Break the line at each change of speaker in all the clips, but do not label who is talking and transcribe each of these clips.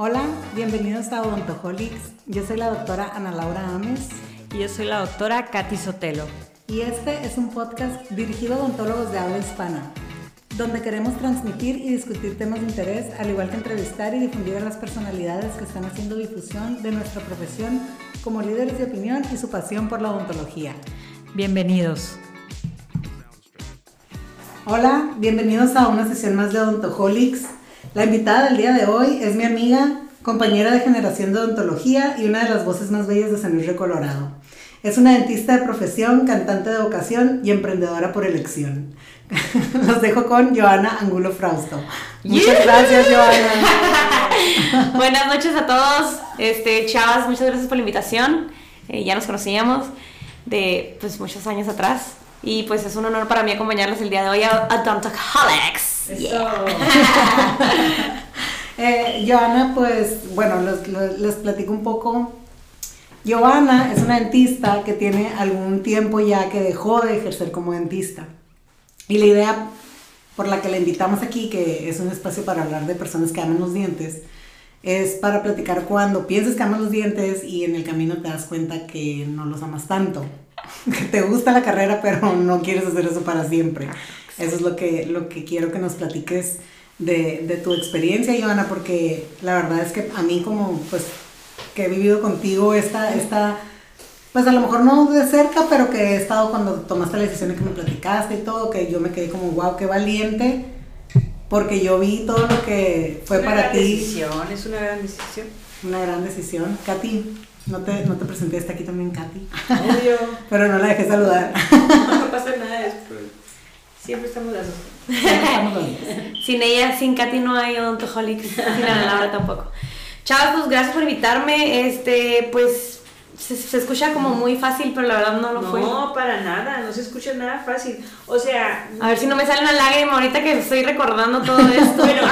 Hola, bienvenidos a Odontoholics. Yo soy la doctora Ana Laura Ames.
Y yo soy la doctora Katy Sotelo.
Y este es un podcast dirigido a odontólogos de habla hispana, donde queremos transmitir y discutir temas de interés, al igual que entrevistar y difundir a las personalidades que están haciendo difusión de nuestra profesión como líderes de opinión y su pasión por la odontología.
Bienvenidos.
Hola, bienvenidos a una sesión más de Odontoholics. La invitada del día de hoy es mi amiga, compañera de generación de odontología y una de las voces más bellas de San Luis de Colorado. Es una dentista de profesión, cantante de vocación y emprendedora por elección. Los dejo con Joana Angulo Frausto. Muchas gracias, Joana.
Buenas noches a todos. Este, chavas, muchas gracias por la invitación. Eh, ya nos conocíamos de pues, muchos años atrás. Y pues es un honor para mí acompañarles el día de hoy a Odontaholics.
eh, Joana, pues, bueno, les platico un poco. Giovanna es una dentista que tiene algún tiempo ya que dejó de ejercer como dentista. Y la idea por la que la invitamos aquí, que es un espacio para hablar de personas que aman los dientes, es para platicar cuando piensas que amas los dientes y en el camino te das cuenta que no los amas tanto. Que te gusta la carrera, pero no quieres hacer eso para siempre. Eso es lo que, lo que quiero que nos platiques de, de tu experiencia, Ivana, porque la verdad es que a mí como, pues, que he vivido contigo esta, esta, pues a lo mejor no de cerca, pero que he estado cuando tomaste la decisión de que me platicaste y todo, que yo me quedé como, wow, qué valiente, porque yo vi todo lo que fue para ti.
Decisión, es una gran decisión.
Una gran decisión. Katy, no te, no te presenté, está aquí también Katy.
Obvio.
pero no la dejé saludar.
no pasa nada, es Siempre estamos las dos.
sin ella, sin Katy no hay Odontaholics, sin Ana Laura tampoco. Chavos, pues gracias por invitarme. Este, pues se, escucha como muy fácil, pero la verdad no lo fue.
No, para nada, no se escucha nada fácil. O sea.
A ver si no me sale una lágrima ahorita que estoy recordando todo esto.
bueno,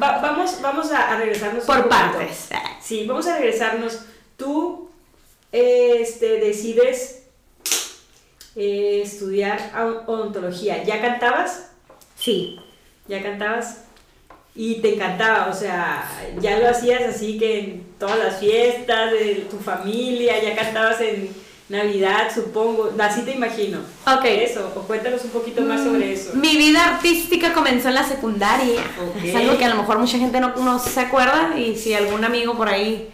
vamos, vamos a, regresarnos.
Por partes.
Sí, vamos a regresarnos. Tú este, decides eh, estudiar odontología. ¿Ya cantabas?
Sí.
¿Ya cantabas? Y te encantaba, o sea, ya lo hacías así que en todas las fiestas de tu familia, ya cantabas en Navidad, supongo, así te imagino.
Ok.
Eso, o cuéntanos un poquito más sobre mm, eso.
Mi vida artística comenzó en la secundaria. Es algo que a lo mejor mucha gente no, no se acuerda y si algún amigo por ahí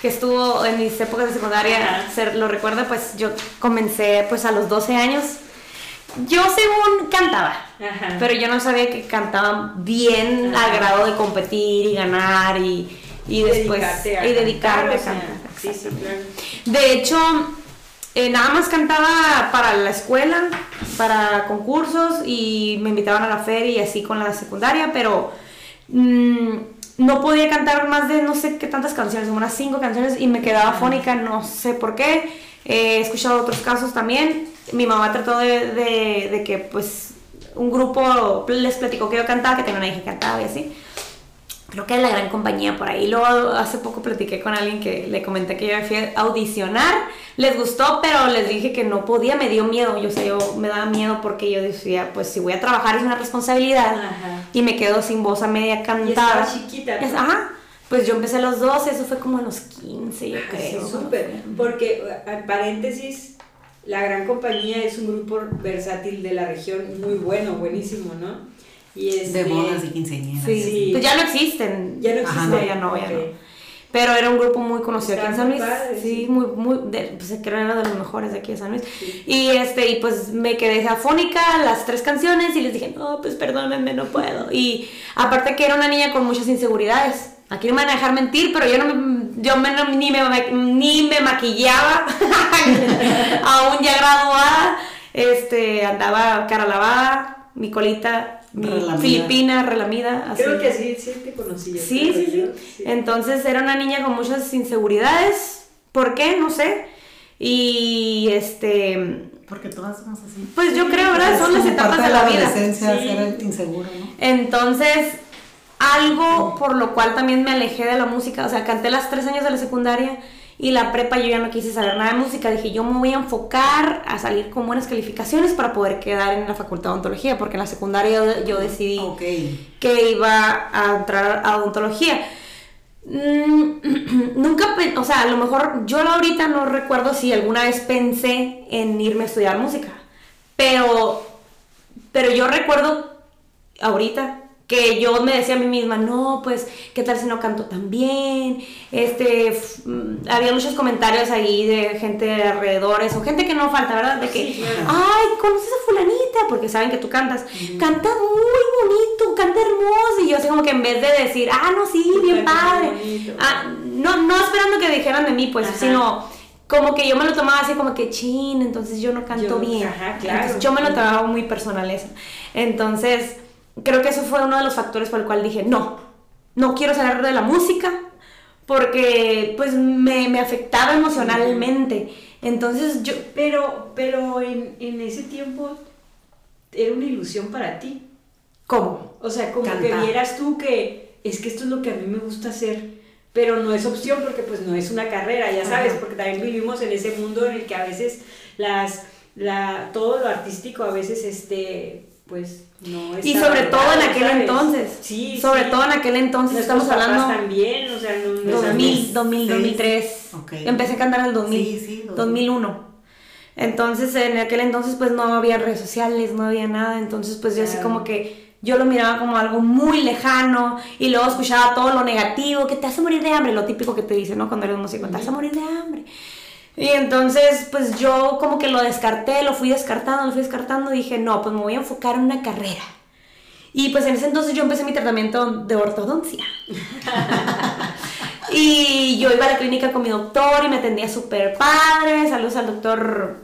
que estuvo en mis épocas de secundaria, lo recuerda, pues yo comencé pues a los 12 años. Yo según cantaba, pero yo no sabía que cantaba bien a grado de competir y ganar y, y después y dedicarme a cantar.
Sí, sí, claro.
De hecho, eh, nada más cantaba para la escuela, para concursos y me invitaban a la feria y así con la secundaria, pero... Mmm, no podía cantar más de no sé qué tantas canciones, unas cinco canciones y me quedaba fónica, no sé por qué. he escuchado otros casos también. Mi mamá trató de, de, de, que pues un grupo les platicó que yo cantaba, que tenía una hija que cantaba y así creo que es la gran compañía por ahí. Luego hace poco platiqué con alguien que le comenté que yo fui a audicionar, les gustó, pero les dije que no podía, me dio miedo, yo sé, yo me daba miedo porque yo decía, pues si voy a trabajar es una responsabilidad y me quedo sin voz a media cantada.
Y chiquita.
ajá. Pues yo empecé a los 12, eso fue como a los 15, yo creo.
Sí, súper. Porque, paréntesis, la gran compañía es un grupo versátil de la región muy bueno, buenísimo, ¿no?
Y de bodas y quinceañeras.
Sí, Pues ya no existen.
Ya no existen.
ya no, ya no. Pero era un grupo muy conocido aquí en San Luis. sí, muy, muy, de, pues que era de los mejores de aquí de San Luis. Y este, y pues me quedé afónica las tres canciones y les dije, no, pues perdónenme, no puedo. Y aparte que era una niña con muchas inseguridades. Aquí no me van a dejar mentir, pero yo no me, yo me, ni, me, ni me maquillaba, aún ya graduada, este, andaba cara lavada, mi colita filipina, relamida.
Así. Creo que sí, sí te conocí.
Sí, sí, sí, Entonces era una niña con muchas inseguridades. ¿Por qué? No sé. Y este.
Porque todas somos así.
Pues yo creo, ¿verdad? Son las etapas de la, vida.
Ser inseguro, ¿no?
Entonces, algo por lo cual también me alejé de la música. O sea, canté las tres años de la secundaria y la prepa yo ya no quise saber nada de música, dije yo me voy a enfocar a salir con buenas calificaciones para poder quedar en la facultad de odontología, porque en la secundaria yo, decidí que iba a entrar a odontología. Mm, nunca, o sea, a lo mejor yo ahorita no recuerdo si alguna vez pensé en irme a estudiar música, pero, pero yo recuerdo ahorita que yo me decía a mí misma, no, pues, ¿qué tal si no canto tan bien? Este, mm, había muchos comentarios ahí de gente de alrededores o gente que no falta, ¿verdad? De que,
Sí, claro.
ay, ¿conoces a fulanita? Porque saben que tú cantas. Canta muy bonito, canta hermoso. Y yo así como que en vez de decir, ah, no, sí, bien padre. Ah, no, no esperando que dijeran de mí, pues,
Ajá.
sino como que yo me lo tomaba así como que, chin, entonces yo no canto
Yo-
bien.
ajá, claro.
Entonces, yo me lo tomaba muy personal eso. Entonces, creo que eso fue uno de los factores por el cual dije, no, no quiero salir de la música porque pues me, me afectaba emocionalmente. Entonces yo,
Pero, pero en, en ese tiempo era una ilusión para ti.
¿cómo?
O sea, como
Cantar.
que vieras tú que es que esto es lo que a mí me gusta hacer, pero no es opción porque pues no es una carrera, ya sabes,
Ajá.
porque también vivimos en ese mundo en el que a veces las, la, todo lo artístico a veces, este, pues no es
Y sobre todo en aquel entonces.
Sí,
Sobre
sí.
todo en aquel entonces,
Nuestros
estamos hablando
también, o sea, no, no es
2000,
algo-
2000,
Sí.
2003.
Ok.
Empecé a cantar en el 2000.
Sí, sí, 2000.
2001. Entonces, en aquel entonces, pues no había redes sociales, no había nada. Entonces, pues yo así como que yo lo miraba como algo muy lejano y luego escuchaba todo lo negativo, que te hace morir de hambre, lo típico que te dicen, ¿no? Cuando eres músico, te hace morir de hambre. Y entonces, pues yo como que lo descarté, lo fui descartando, lo fui descartando dije, no, pues me voy a enfocar en una carrera. Y pues en ese entonces yo empecé mi tratamiento de ortodoncia. y yo iba a la clínica con mi doctor y me atendía súper padre. Saludos al doctor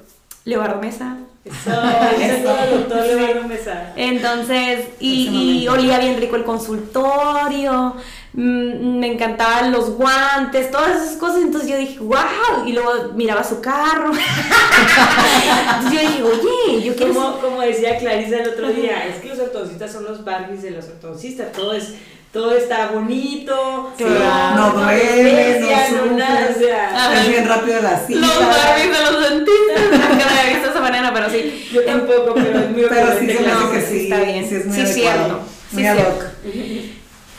Leobardo Mesa.
Eso, eso todo, doctor Leonardo Mesa.
Entonces, y,
Ese
y olía bien rico el consultorio, mm, me encantaban los guantes, todas esas cosas. Entonces yo dije, wow, y luego miraba su carro. Entonces yo dije, oye, yo quiero.
Como, como decía Clarisa el otro día, es que los ortodoncistas son los Barbies de los ortodoncistas, todo es todo está bonito,
Claro.
No duele, no
no nada, o sea.
Es bien rápido la cita.
Los Barbies de los dentistas. Nunca lo había visto de esa manera, pero sí.
yo tampoco, pero es muy
Pero sí
ocurrente,
se me
claro.
hace que sí.
está bien.
Sí, es muy
Sí,
adecuado.
cierto.
Muy
Sí,
ad
cierto.
hoc.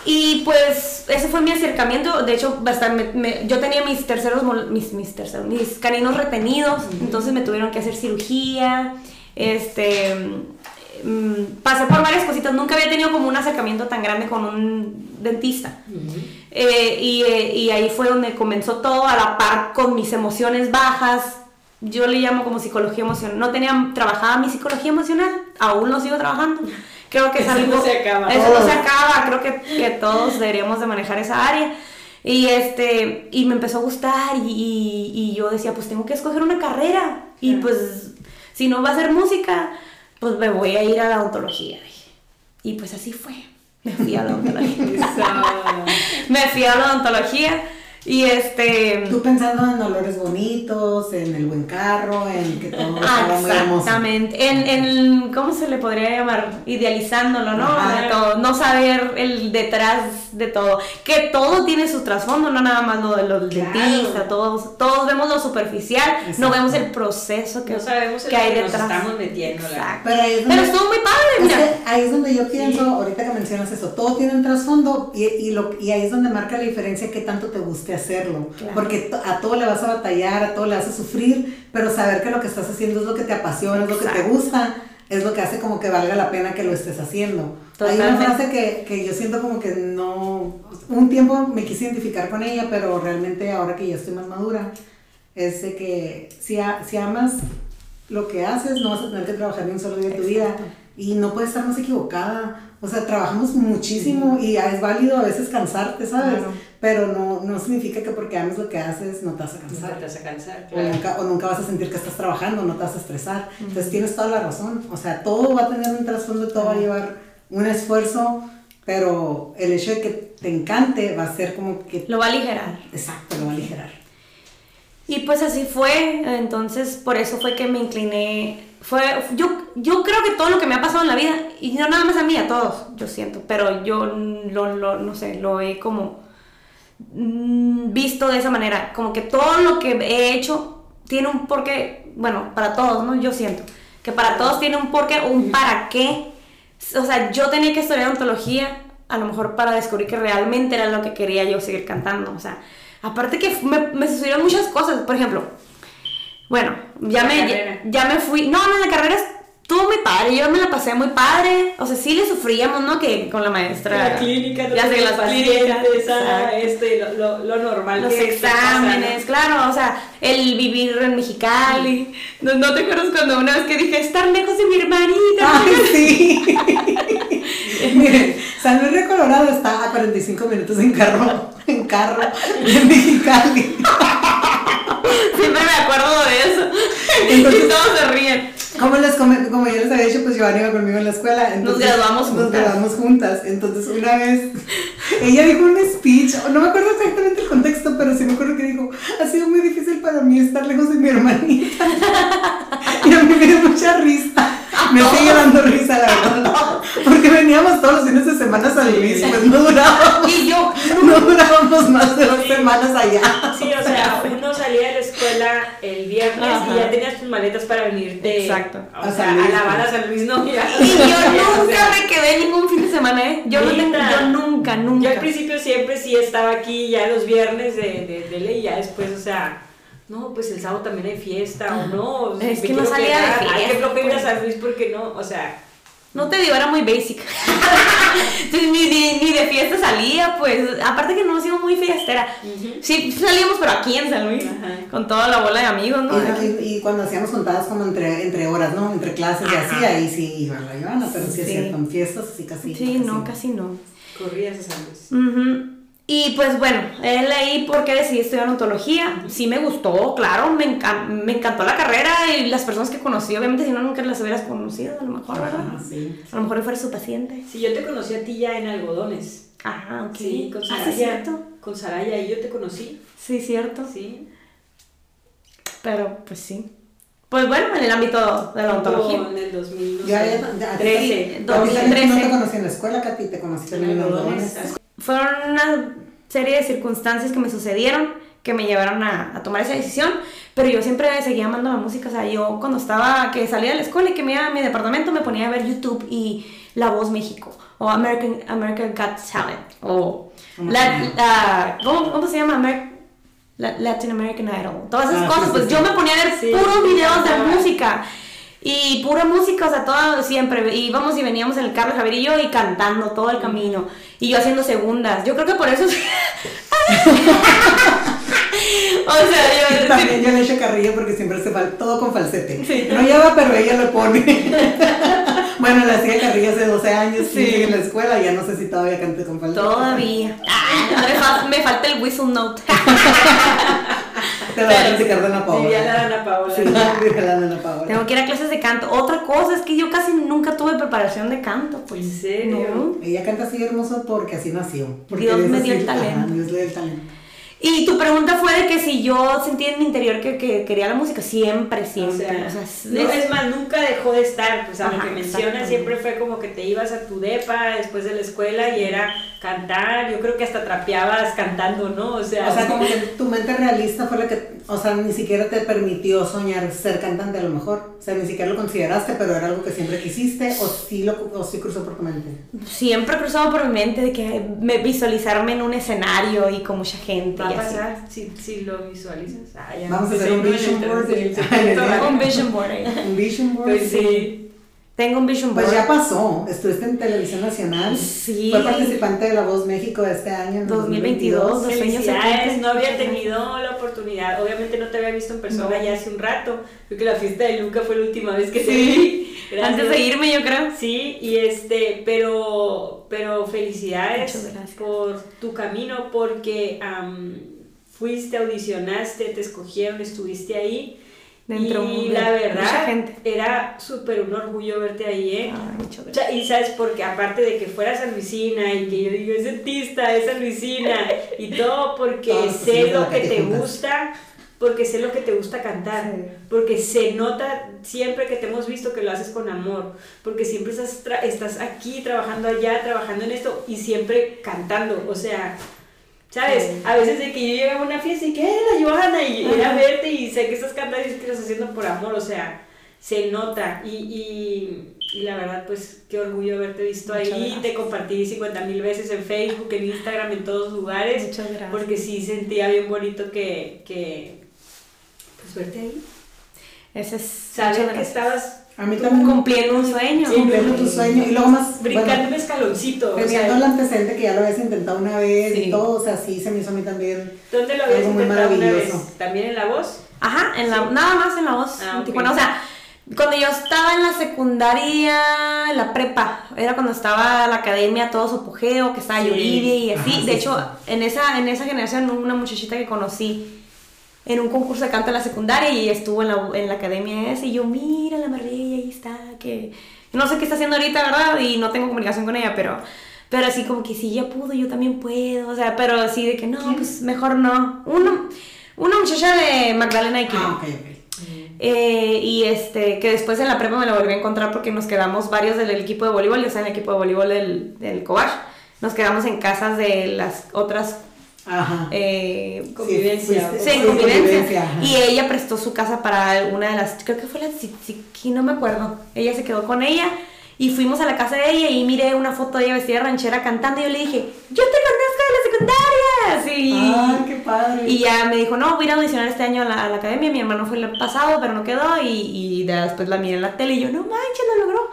Y pues ese fue mi acercamiento. De hecho, bastante, me- me- yo tenía mis terceros, mis, mis terceros, mis caninos retenidos, entonces me tuvieron que hacer cirugía. Este, mm, pasé por varias cositas. Nunca había tenido como un acercamiento tan grande con un dentista. Eh, y, eh, y ahí fue donde comenzó todo a la par con mis emociones bajas. Yo le llamo como psicología emocional. No tenía trabajada mi psicología emocional, aún lo sigo trabajando. Creo que es
Eso
algo.
no se acaba.
Eso no
Oh.
se acaba. Creo que, que todos deberíamos de manejar esa área. Y este y me empezó a gustar y, y- y yo decía, pues tengo que escoger una carrera. Y
Claro.
pues si no va a ser música, pues me voy a ir a la odontología. dije. Y pues así fue. Me fui a la odontología.
Eso.
me fui a la odontología y este
Tú pensando en olores bonitos, en el buen carro, en que todo estaba muy hermoso.
exactamente. En, en cómo se le podría llamar idealizándolo no
Ajá.
De todo, no saber el detrás de todo. Que todo tiene su trasfondo no nada más lo de los
Claro.
dentistas todos todos vemos lo superficial no vemos el proceso que,
No sabemos en
que hay
que nos
detrás.
estamos metiendo, la-
Exacto.
Pero ahí es
pero
donde-
estuvo muy padre
Es
mira.
que ahí es donde yo pienso, ahorita que mencionas eso, todo tiene un trasfondo y, y, lo, y ahí es donde marca la diferencia que tanto te guste hacerlo.
Claro.
Porque a todo le vas a batallar, a todo le vas a sufrir, pero saber que lo que estás haciendo es lo que te apasiona, es lo que te
Exacto.
gusta, es lo que hace como que valga la pena que lo estés haciendo. Hay una frase que, que yo siento como que no, un tiempo me quise identificar con ella, pero realmente ahora que ya estoy más madura, es de que si, a- si amas lo que haces, no vas a tener que trabajar ni un solo día de tu vida y no puedes estar más equivocada. O sea, trabajamos muchísimo y es válido a veces cansarte, ¿sabes?
Claro.
Pero no, no significa que porque ames lo que haces no te vas a
No
cansar.
te vas a cansar,
O nunca, o nunca vas a sentir que estás trabajando, no te vas a estresar. Entonces tienes toda la razón. O sea, todo va a tener un trasfondo, todo va a llevar un esfuerzo, pero el hecho de que te encante va a ser como que...
lo va a aligerar
Exacto, lo va a aligerar.
Y pues así fue, entonces por eso fue que me incliné. Fue, yo, yo creo que todo lo que me ha pasado en la vida, y no nada más a mí, a todos, yo siento, pero yo lo, lo- no sé, lo he como mm, visto de esa manera, como que todo lo que he hecho tiene un porqué, bueno, para todos, ¿no? Yo siento que para todos tiene un porqué un para qué. O sea, yo tenía que estudiar ontología a lo mejor para descubrir que realmente era lo que quería yo seguir cantando. O sea, aparte que me, me sucedieron muchas cosas. Por ejemplo, bueno, ya, me, ya, ya, me fui. No, no, la carrera estuvo muy padre, yo me la pasé muy padre. O sea, sí le sufríamos, ¿no? Que con la maestra.
La clínica, ya sé, las clínicas, este, lo, lo, normal.
Los exámenes, claro, o sea, el vivir en Mexicali. No, no, te acuerdas cuando una vez que dije, estar lejos de mi hermanita.
Ay, sí. Miren, San Luis de Colorado está a 45 minutos en carro, en carro, en Mexicali.
Siempre me acuerdo de eso. Entonces, y todos se ríen.
Como, les como ya les había dicho, pues Giovanni iba conmigo en la escuela.
nos graduamos juntas.
Nos graduamos juntas. Entonces, una vez, ella dijo un speech, no me acuerdo exactamente el contexto, pero sí me acuerdo que dijo, ha sido muy difícil para mí estar lejos de mi hermanita. y a mí me dio mucha risa. Me sigue dando risa, la verdad. Porque veníamos todos los fines de semana a San Luis, pues no durábamos.
Y yo,
no durábamos más de dos semanas allá.
Sí, o sea, uno salía de la escuela el viernes y ya tenías tus maletas para venirte.
Exacto.
O sea, a lavar a San Luis, no.
Y yo nunca me quedé ningún fin de semana, ¿eh? Yo no tengo, yo nunca, nunca.
Yo al principio siempre sí estaba aquí ya los viernes de, de, de ley, ya después, o sea no, pues el sábado también hay fiesta o no.
Es que no salía de fiesta.
Hay que bloquear pues. a San Luis porque no, o sea.
No te digo, era muy basic. ni, ni, ni, de fiesta salía, pues. Aparte que no sido muy fiestera. Sí, salíamos, pero aquí en San Luis. Con toda la bola de amigos, ¿no?
Y, cuando hacíamos juntadas como entre, entre horas, ¿no? Entre clases y así, ahí sí iban la Ivana, pero sí, sí. con fiestas así casi.
Sí, no, casi no.
Corrías a San Luis.
Y pues bueno, él ahí porque decidí estudiar odontología. Sí me gustó, claro, me, me encantó la carrera y las personas que conocí, obviamente si no nunca las hubieras conocido, a lo mejor, ¿verdad?
sí.
A lo mejor fuera su paciente.
Sí, yo te conocí a ti ya en algodones.
Ajá, ok.
Sí, con
Saraya. Ah, ¿sí cierto?
Con Saraya y yo te conocí.
Sí, cierto.
Sí.
Pero pues sí. Pues bueno, en el ámbito de la odontología.
En el 2013.
Ya, ya, ya, 13. 2013. No te conocí en la escuela, Katy, te conocí también en algodones
fueron una serie de circunstancias que me sucedieron que me llevaron a, tomar esa decisión, pero yo siempre seguía amando la música, o sea, yo cuando estaba, que salía de la escuela y que me iba a mi departamento, me ponía a ver YouTube y La Voz México, o American, American Got Talent, o la, ¿cómo, se llama? Latin American Idol, todas esas ah, cosas, pues yo me ponía a ver puros videos de música. Y pura música, o sea, todo siempre. Íbamos y veníamos en el carro, Javier y yo, y cantando todo el camino. Y yo haciendo segundas. Yo creo que por eso. o sea,
yo. También yo le echo carrillo porque siempre se va todo con falsete. Sí. No lleva, pero ella lo pone. bueno, la hacía carrillo hace 12 años, sí. en la escuela, ya no sé si todavía cante con falsete.
Todavía. Ah, me falta el whistle note.
Te va a platicar de Ana Paola.
la Ana Paola. Sí,
la Ana Paola.
Tengo que ir a clases de canto. Otra cosa es que yo casi nunca tuve preparación de canto. Pues.
¿En serio?
Ella canta así hermoso porque así nació. Porque
Dios me dio el talento.
Dios le dio el talento.
Y tu pregunta fue de que si yo sentía en mi interior que, que quería la música, siempre, siempre.
O sea, no, es, más, nunca dejó de estar. Pues a lo que mencionas, siempre fue como que te ibas a tu depa después de la escuela y era cantar. Yo creo que hasta trapeabas cantando, ¿no? O sea,
o sea como que tu mente realista fue la que, o sea, ni siquiera te permitió soñar ser cantante a lo mejor. O sea, ni siquiera lo consideraste, pero era algo que siempre quisiste o sí, lo, o sí cruzó por tu mente.
Siempre cruzado por mi mente de que me visualizarme en un escenario y con mucha gente
pasar si, si lo visualizas. Ah,
Vamos a hacer un vision board.
un vision board.
un vision board.
Pues sí.
Tengo un vision
board. Pues ya pasó. Estuviste en Televisión Nacional.
Sí.
Fue participante de La Voz México este año.
2022.
2022. No había tenido la oportunidad. Obviamente no te había visto en persona ya hace un rato. Creo que la fiesta de Luca fue la última vez que te vi.
Antes de irme, yo creo.
Sí, y este, pero, pero felicidades por tu camino porque fuiste, audicionaste, te escogieron, estuviste ahí Dentro y la verdad, era súper un orgullo verte ahí, ¿eh? y sabes, porque aparte de que fuera San Luisina y que yo digo, es dentista, es San Luisina y todo porque sé lo que te gusta, porque sé lo que te gusta cantar, porque se nota siempre que te hemos visto que lo haces con amor, porque siempre estás, estás aquí trabajando allá, trabajando en esto y siempre cantando, o sea, ¿Sabes? A veces de que yo llegaba a una fiesta y que la Johanna y era verte y sé que estás cantando y que estás haciendo por amor, o sea, se nota. Y, y, y la verdad, pues qué orgullo haberte visto
Muchas
ahí.
gracias.
Te compartí 50 mil veces en Facebook, en Instagram, en todos lugares.
Muchas gracias.
Porque sí sentía bien bonito que, que pues verte ahí.
Ese es.
Saber que estabas
A mí también.
Cumpliendo un sueño.
Sí,
Cumpliendo tu sueño. Y luego más.
brincando
bueno,
un escaloncito. o sea,
Teniendo el antecedente que ya lo habías intentado una vez
Sí.
y todo, o sea, sí se me hizo a mí también.
¿Dónde lo habías intentado una vez?
maravilloso.
¿También en la voz?
Ajá, en la, nada más en la voz.
Ah,
en
ok.
Tijuana. O sea, cuando yo estaba en la secundaria, en la prepa, era cuando estaba la academia, todo su apogeo, que estaba
Sí.
Yuridia y así.
Ajá, sí,
de hecho,
sí.
en esa, en esa generación, una muchachita que conocí en un concurso de canto en la secundaria y estuvo en la, en la academia esa y yo, mira la María, está, que no sé qué está haciendo ahorita, ¿verdad? Y no tengo comunicación con ella, pero... Pero así como que si ella pudo, yo también puedo. O sea, pero así de que no, pues mejor no. Uno, una muchacha de Magdalena y
Ah, ok, ok.
eh, y este, que después en la prepa me la volví a encontrar porque nos quedamos varios del equipo de voleibol, yo estaba en el equipo de voleibol del, del Cobach, nos quedamos en casas de las otras
Ajá.
eh,
Convivencia.
Sí,
Sí,
convivencia.
ajá.
Y ella prestó su casa para una de las, creo que fue la Tsitsiki, no me acuerdo. Ella se quedó con ella y fuimos a la casa de ella y miré una foto de ella vestida de ranchera cantando y yo le dije, yo te conozco de la secundaria. Sí.
Ay, qué padre.
Y ya me dijo, no, voy a ir a audicionar este año a la, a la academia. Mi hermano fue el pasado, pero no quedó. Y, y después la miré en la tele y yo, no manches, lo logró.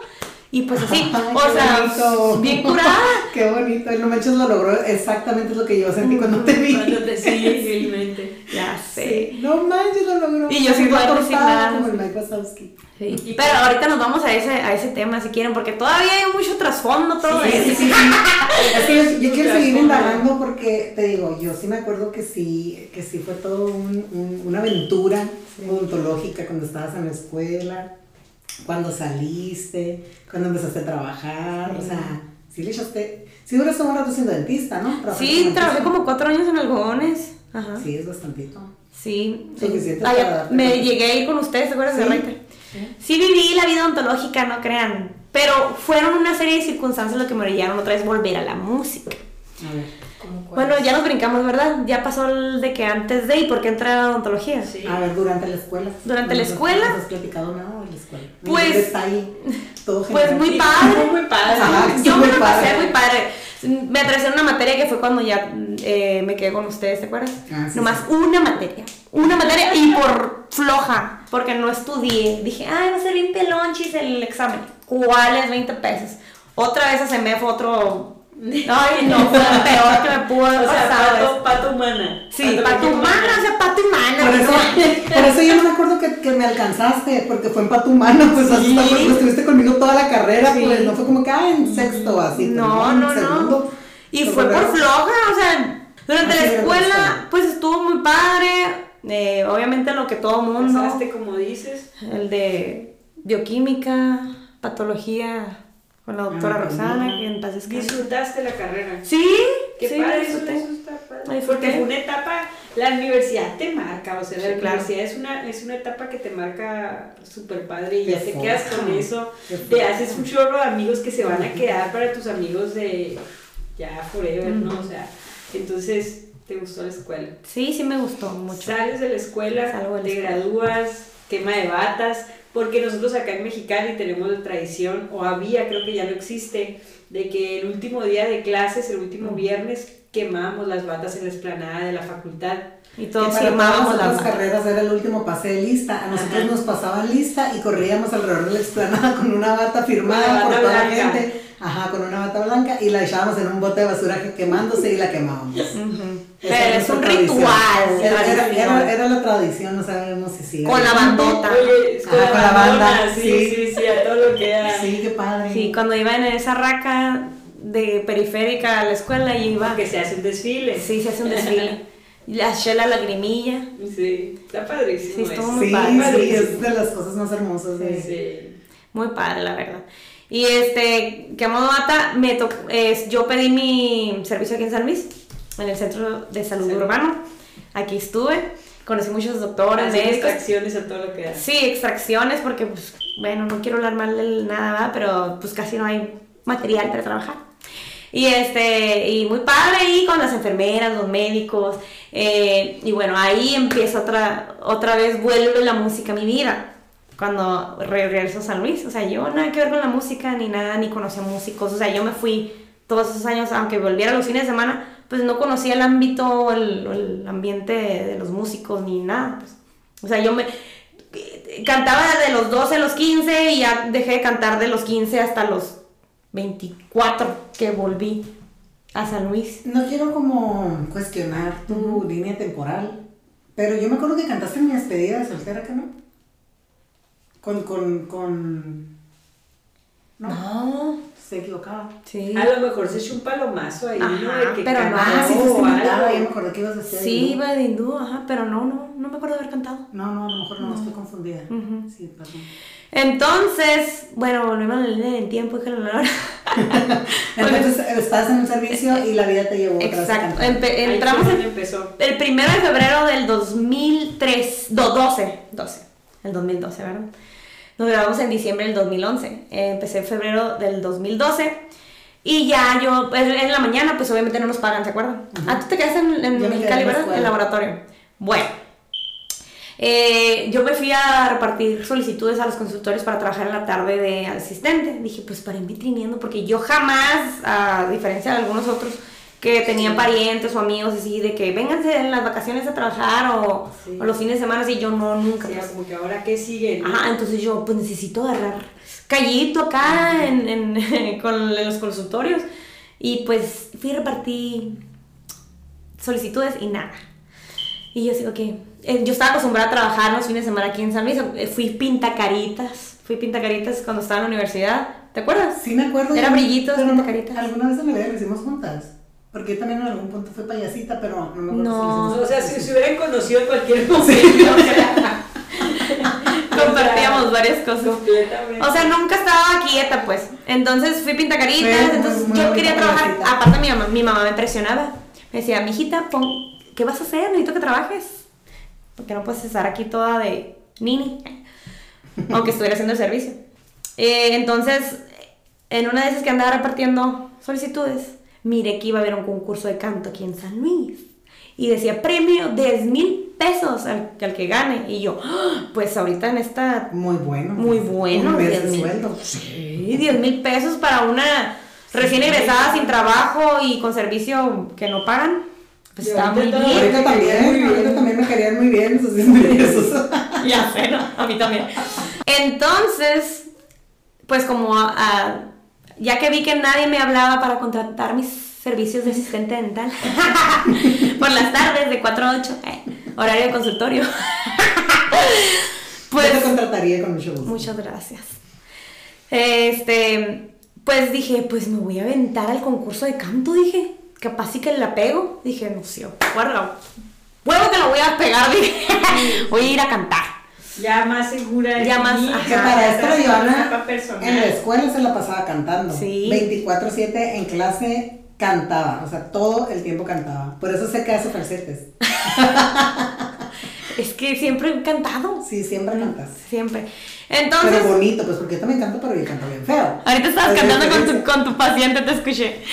Y pues así,
Ay,
o sea,
bonito.
bien curada.
Qué bonito. El No Manches lo logró exactamente lo que yo sentí cuando te vi.
Cuando te sí.
Ya sé.
Sí. No manches lo logró.
Y yo decir nada.
Como el Mike Wazowski.
Sí. Pero
pues-
ahorita nos vamos a ese, a ese tema si quieren, porque todavía hay mucho trasfondo todo
Sí,
eso.
sí, sí, sí. Es que yo, yo quiero seguir indagando porque te digo, yo sí me acuerdo que sí, que sí fue todo un- un- una aventura odontológica cuando estabas en la escuela, cuando saliste, cuando empezaste a trabajar, o sea, sí le echaste, sí duraste un rato siendo dentista, ¿no? Trabajaste
Sí, trabajé como cuatro años en algodones. Ajá.
Sí, es bastantito.
Sí.
Suficiente
Ah,
para
me
cuenta.
llegué a ir con ustedes, ¿te acuerdas de
Sí.
Reiter? Sí viví la vida ontológica, no crean. Pero fueron una serie de circunstancias lo que me orillaron otra vez volver a la música.
A ver.
¿Cómo cuál?
Bueno, ya nos brincamos, ¿verdad? Ya pasó el de que antes de y por qué entré a la odontología.
Sí.
A ver, durante la escuela.
¿Durante la escuela?
No has platicado nada de la escuela.
Pues-
Ningún detalle, todo
Pues
general.
muy padre.
fue muy padre.
Yo me la pasé
padre.
muy padre. Me atravesé en una materia que fue cuando ya eh, me quedé con ustedes, ¿te acuerdas?
Ah, sí,
Nomás
sí.
una materia. Una materia y por floja, porque no estudié. Dije, ay, va a ser bien pelonchis el examen. ¿Cuáles 20 pesos? Otra vez a CEMEF, otro. Ay, no, fue lo peor que me pudo
O
haber
sea,
pasado.
pato, pato humana.
Sí, pato humana, o sea, pato humana.
Por eso,
¿no?
por eso yo no me acuerdo que, que me alcanzaste, porque fue en pato humano, pues
Sí.
hasta pues, estuviste conmigo toda la carrera,
Sí.
pues no fue como que ah, en sexto así.
No, no,
segundo.
no. Y
Fue
por floja, o sea, durante
Así
la escuela. pues estuvo muy padre. eh, obviamente lo que todo mundo.
Pasaste como dices.
El de bioquímica, patología con la doctora
Ah,
Rosana,
bien.
que en paz descanse.
Disfrutaste la carrera.
Sí,
Qué
sí,
padre,
la
eso,
disfruté.
eso está padre.
La.
Porque fue una etapa, la universidad te marca, o sea, la
Sí, claro.
universidad es una, es una etapa que te marca súper padre y
Te
ya te quedas con eso,
Te
haces un chorro de amigos que se van a quedar para tus amigos de ya forever, ¿no? O sea, entonces te gustó la escuela.
Sí, sí me gustó mucho.
Sales de la escuela,
Salgo de la
te
escuela.
gradúas, quema de batas, porque nosotros acá en Mexicali tenemos la tradición, o había, creo que ya no existe, de que el último día de clases, el último viernes, quemábamos las batas en la explanada de la facultad.
Y todos firmábamos
las
la
carreras era el último pase de lista. A nosotros
Ajá.
nos pasaban lista y corríamos alrededor de la explanada con una bata firmada
bata
por toda la gente. Ajá, con una bata blanca y la echábamos en un bote de basura que- quemándose y la quemábamos. Esa
Pero
era
es un
tradición.
ritual.
Era, era- era- era la tradición, no sabemos si sigue.
Con la bandota.
Oye, con,
Ajá,
la,
con la
bandona,
banda,
sí,
sí.
sí, sí, a todo lo que da.
Sí, qué padre.
Sí, cuando iba en esa raca de periférica a la escuela y iba.
Que se hace un desfile.
Sí, se hace un desfile. La la lagrimilla.
Sí, está padrísimo.
Sí, estuvo muy
Sí,
padre.
sí, es de las cosas más hermosas de...
Sí.
Muy padre, la verdad. Y este, que a modo data, me es, yo pedí mi servicio aquí en San Luis, en el Centro de Salud
Sí.
Urbano. Aquí estuve, conocí muchos doctores,
Hacer
médicos.
extracciones a todo lo que da.
Sí, extracciones, porque, pues, bueno, no quiero hablar mal de nada, ¿verdad? pero pues casi no hay material para trabajar. Y este, y muy padre ahí con las enfermeras, los médicos, eh, y bueno, ahí empieza otra, otra vez, vuelve la música a mi vida. cuando re- regreso a San Luis. O sea, yo nada que ver con la música, ni nada, ni conocía músicos. O sea, yo me fui todos esos años, aunque volviera los fines de semana, pues no conocía el ámbito, el, el ambiente de los músicos, ni nada. pues. O sea, yo me cantaba desde los 12 a los 15 y ya dejé de cantar de los 15 hasta los 24 que volví a San Luis.
No quiero como cuestionar tu línea temporal, pero yo me acuerdo que cantaste en mi despedida de soltera, ¿que no? Con, con, con... No, estoy equivocada.
Sí.
A lo mejor se echó un palomazo ahí, ¿no?
Ajá,
De que
pero no.
Ah, sí,
o algo.
me acordé que ibas a decir.
Sí, iba de hindú, ajá, pero no, no, no me acuerdo de haber cantado.
No, no, a lo mejor no, estoy confundida.
Ujú.
Sí, perdón.
Entonces, bueno, volvemos a línea del tiempo, hija de la hora.
Entonces estás en un servicio y la vida te llevó otra vez a
Exacto. Empe- entramos en
empezó.
el primero de febrero del 2003, do- 12, 12, el 2012, ¿verdad? Nos grabamos en diciembre del 2011. Eh, empecé en febrero del 2012. Y ya yo, pues, en la mañana, pues obviamente no nos pagan, ¿se acuerdan? Ah, tú te quedaste en, Mexicali,
en.
En laboratorio. Bueno. Eh, yo me fui a repartir solicitudes a los consultores para trabajar en la tarde de asistente. Dije, pues para ir vitrineando, porque yo jamás, a diferencia de algunos otros que tenían parientes o amigos así, de que vénganse en las vacaciones a trabajar o,
Sí.
o los fines de semana, y yo no, nunca. Pues.
como que ahora qué sigue.
Ajá, entonces yo pues necesito agarrar callito acá en, en- con los consultorios y pues fui a repartir solicitudes y nada. Y yo digo que yo estaba acostumbrada a trabajar los fines de semana aquí en San Luis, eh, fui pintacaritas, fui pintacaritas cuando estaba en la universidad, ¿te acuerdas?
Sí me acuerdo.
Era brillitos,
pero
pinta
no-
caritas.
Alguna vez en la vida lo hicimos juntas. Porque yo también en algún punto fui payasita, pero no me acuerdo
No.
si
O sea, si se hubieran conocido en cualquier momento. o sea,
Compartíamos varias cosas.
Completamente.
O sea, nunca estaba quieta, pues. Entonces fui pintacaritas,
Fue muy-
entonces
muy
yo quería trabajar.
payasita.
Aparte, mi mamá, mi mamá me presionaba. Me decía, mijita, pon, ¿qué vas a hacer? Necesito que trabajes. Porque no puedes estar aquí toda de nini. Aunque estuviera haciendo el servicio. Eh, entonces, en una de esas que andaba repartiendo solicitudes, miré que iba a haber un concurso de canto aquí en San Luis. Y decía, premio 10 mil pesos al, al que gane. Y yo, "Ah, pues ahorita en esta
Muy bueno.
muy bueno,
Un mes
10
de
mil. Sí, 10 mil pesos para una recién egresada sin trabajo y con servicio que no pagan. Pues está muy bien.
Ahorita también,
Muy bien.
ahorita también me querían muy bien esos 10 mil pesos.
Ya sé, ¿no? A mí también. Entonces, pues como a- a- ya que vi que nadie me hablaba para contratar mis servicios de asistente dental por las tardes de 4 a 8, eh, horario de consultorio.
Pues,
pues
Yo te contrataría con mucho gusto.
Muchas gracias. Este, pues dije, pues me voy a aventar al concurso de canto, dije. Capaz sí que la pego. Dije, no sé, guarda. Huevo que la voy a pegar, dije. voy a ir a cantar.
Ya más segura
Ya más.
Que para esto
estás en
la escuela se la pasaba cantando.
Sí.
24-7 en clase cantaba, o sea, todo el tiempo cantaba. Por eso sé que hace falsetes.
Es que siempre he cantado.
Sí, siempre cantas.
Siempre.
Pero
Entonces,
bonito, pues porque yo también canto, pero yo canto bien feo.
ahorita estabas cantando con tu, con tu paciente, te escuché.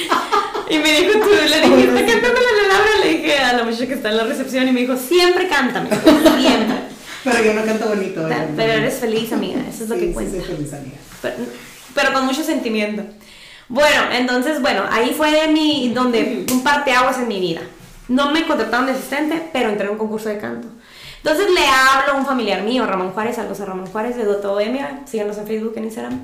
Y me dijo tú, le dijiste, cántame la palabra. Le dije a la muchacha que está en la recepción y me dijo, siempre cántame. Siempre.
Pero yo no canto bonito.
Pero
obviamente.
eres feliz, amiga. Eso es lo
Sí,
que
sí,
cuenta.
soy feliz, amiga.
pero, pero con mucho sentimiento. Bueno, entonces, bueno, ahí fue mi, donde un parteaguas en mi vida. No me contrataron de asistente, pero entré en un concurso de canto. Entonces le hablo a un familiar mío, Ramón Juárez, saludos a Ramón Juárez de Doto Bohemia, síganos en Facebook, en Instagram.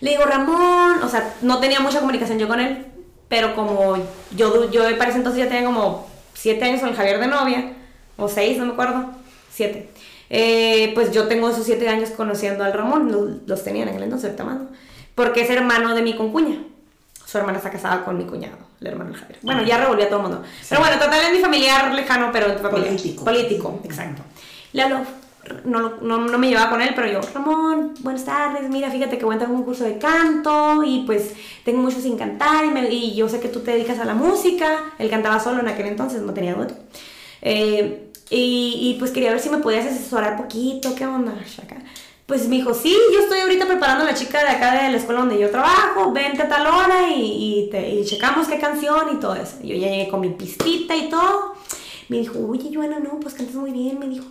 Le digo, Ramón, o sea, no tenía mucha comunicación yo con él, pero como yo, yo para ese entonces ya tenía como siete años con el Javier de novia, o seis, no me acuerdo, siete. Eh, pues yo tengo esos siete años conociendo al Ramón, los, los tenía en aquel entonces, ¿no? porque es hermano de mi concuña. Su hermana está casada con mi cuñado, el hermano del Javier. Bueno, ya revolvió a todo el mundo. Pero bueno, total es mi familiar lejano, pero de familia.
Político.
Político, exacto. Le hablo, no, no, no me llevaba con él, pero yo, Ramón, buenas tardes, mira, fíjate que voy a entrar un curso de canto y pues tengo mucho sin cantar y, me- y yo sé que tú te dedicas a la música. Él cantaba solo en aquel entonces, no tenía dueto. Eh, y, y, pues quería ver si me podías asesorar poquito, ¿qué onda? Acá. Pues me dijo, sí, yo estoy ahorita preparando a la chica de acá de la escuela donde yo trabajo, vente a tal hora y, y, te- y checamos qué canción y todo eso. Yo ya llegué con mi pistita y todo. Me dijo, oye, Joana, no, pues cantas muy bien, me dijo.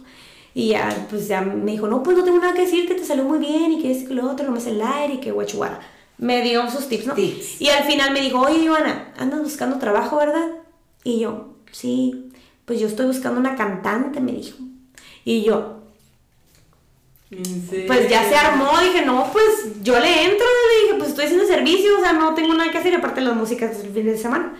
Y ya, pues ya me dijo, no, pues no tengo nada que decirte, te salió muy bien y que esto y que lo otro, no me hace el aire y que guachuara. Me dio sus tips, ¿no?
Tips.
Y al final me dijo, oye, Joana, andas buscando trabajo, ¿verdad? Y yo, sí, pues yo estoy buscando una cantante, me dijo. Y yo, pues ya se armó, dije, no, pues yo le entro, le dije, pues estoy haciendo servicio, o sea, no tengo nada que hacer, aparte las músicas del fin de semana.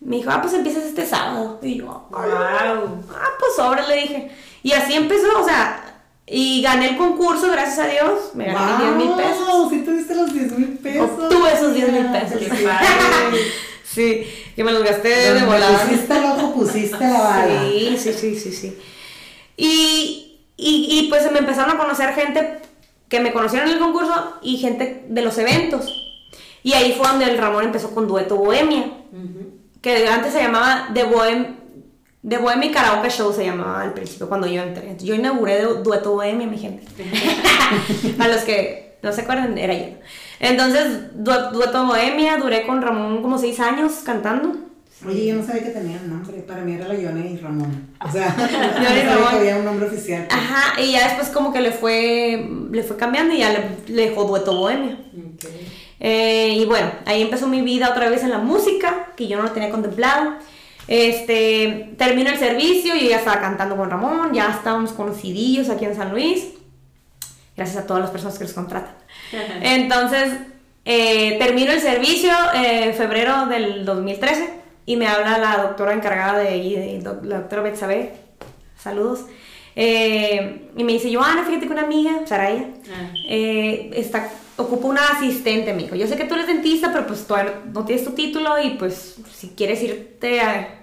Me dijo, ah, pues empiezas este sábado. Y yo,
Wow.
ah, pues sobre, le dije. Y así empezó, o sea, y gané el concurso, gracias a Dios, me gané 10 mil pesos.
Wow, sí tuviste los 10 mil pesos.
Obtuve esos 10 mil pesos. Sí, que me los gasté de volada.
pusiste el ojo, pusiste la bala.
Sí, sí, sí, sí, sí. Y, y, y pues me empezaron a conocer gente que me conocieron en el concurso y gente de los eventos. Y ahí fue donde el Ramón empezó con Dueto Bohemia, que antes se llamaba The Bohem, The Bohemia Karaoke Show se llamaba al principio cuando yo entré. Yo inauguré Dueto Bohemia, mi gente. a los que no se acuerdan, era yo. Entonces, Du- Dueto Bohemia, duré con Ramón como seis años cantando.
Oye, yo no sabía que tenía nombre. Para mí era la Yone y Ramón. O sea, no
Ramón.
había un nombre oficial.
Ajá, y ya después como que le fue, le fue cambiando y ya le, le dejó dueto bohemio.
Ok.
Eh, y bueno, ahí empezó mi vida otra vez en la música, que yo no lo tenía contemplado. Este, termino el servicio, yo ya estaba cantando con Ramón, ya estábamos conocidillos aquí en San Luis, gracias a todas las personas que los contratan. Entonces, eh, termino el servicio en febrero del 2013 y me habla la doctora encargada de la doctora Betsabe, saludos, eh, y me dice, Joana, fíjate que una amiga, Saraya,
Ah.
eh, está, ocupa una asistente, me dijo. Yo sé que tú eres dentista, pero pues todavía no tienes tu título y pues si quieres irte a-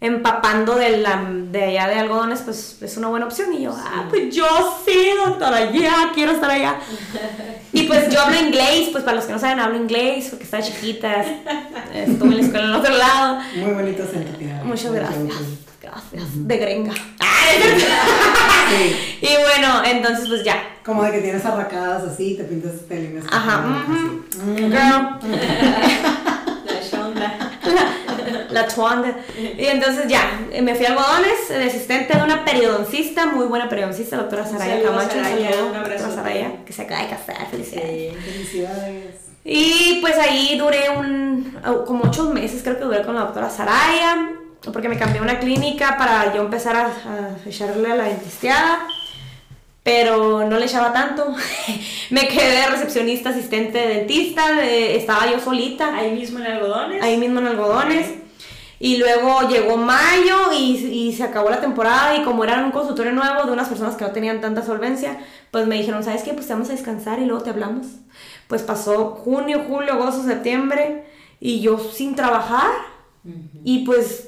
empapando de, la, de allá de algodones, pues es una buena opción. Y yo, ah, pues yo sí, doctora, ya quiero estar allá. y pues yo hablo inglés, pues para los que no saben, hablo inglés porque estaba chiquita, estuve en la escuela en el otro lado.
Muy bonito tiene.
Muchas
Muy
gracias.
bonito.
Gracias. De gringa.
Sí.
y bueno, entonces pues ya.
Como de que tienes arracadas así, te pintas este.
Ajá.
así. Mm.
Girl.
La.
Y entonces ya, eh, me fui a algodones, de asistente de una periodoncista, muy buena periodoncista, la doctora Saraya Camacho. un doctora Saraya, que se acaba de casar, felicidades.
Sí.
Felicidades.
Y pues ahí duré un, como ocho meses, creo que duré con la doctora Saraya, porque me cambié a una clínica para yo empezar a, a echarle a la dentisteada, pero no le echaba tanto. me quedé recepcionista, asistente de dentista, de- estaba yo solita
Ahí mismo en algodones.
ahí mismo en algodones. Y luego llegó mayo y, y se acabó la temporada y como era un consultorio nuevo de unas personas que no tenían tanta solvencia, pues me dijeron, ¿sabes qué? Pues te vamos a descansar y luego te hablamos. Pues pasó junio, julio, agosto, septiembre y yo sin trabajar y pues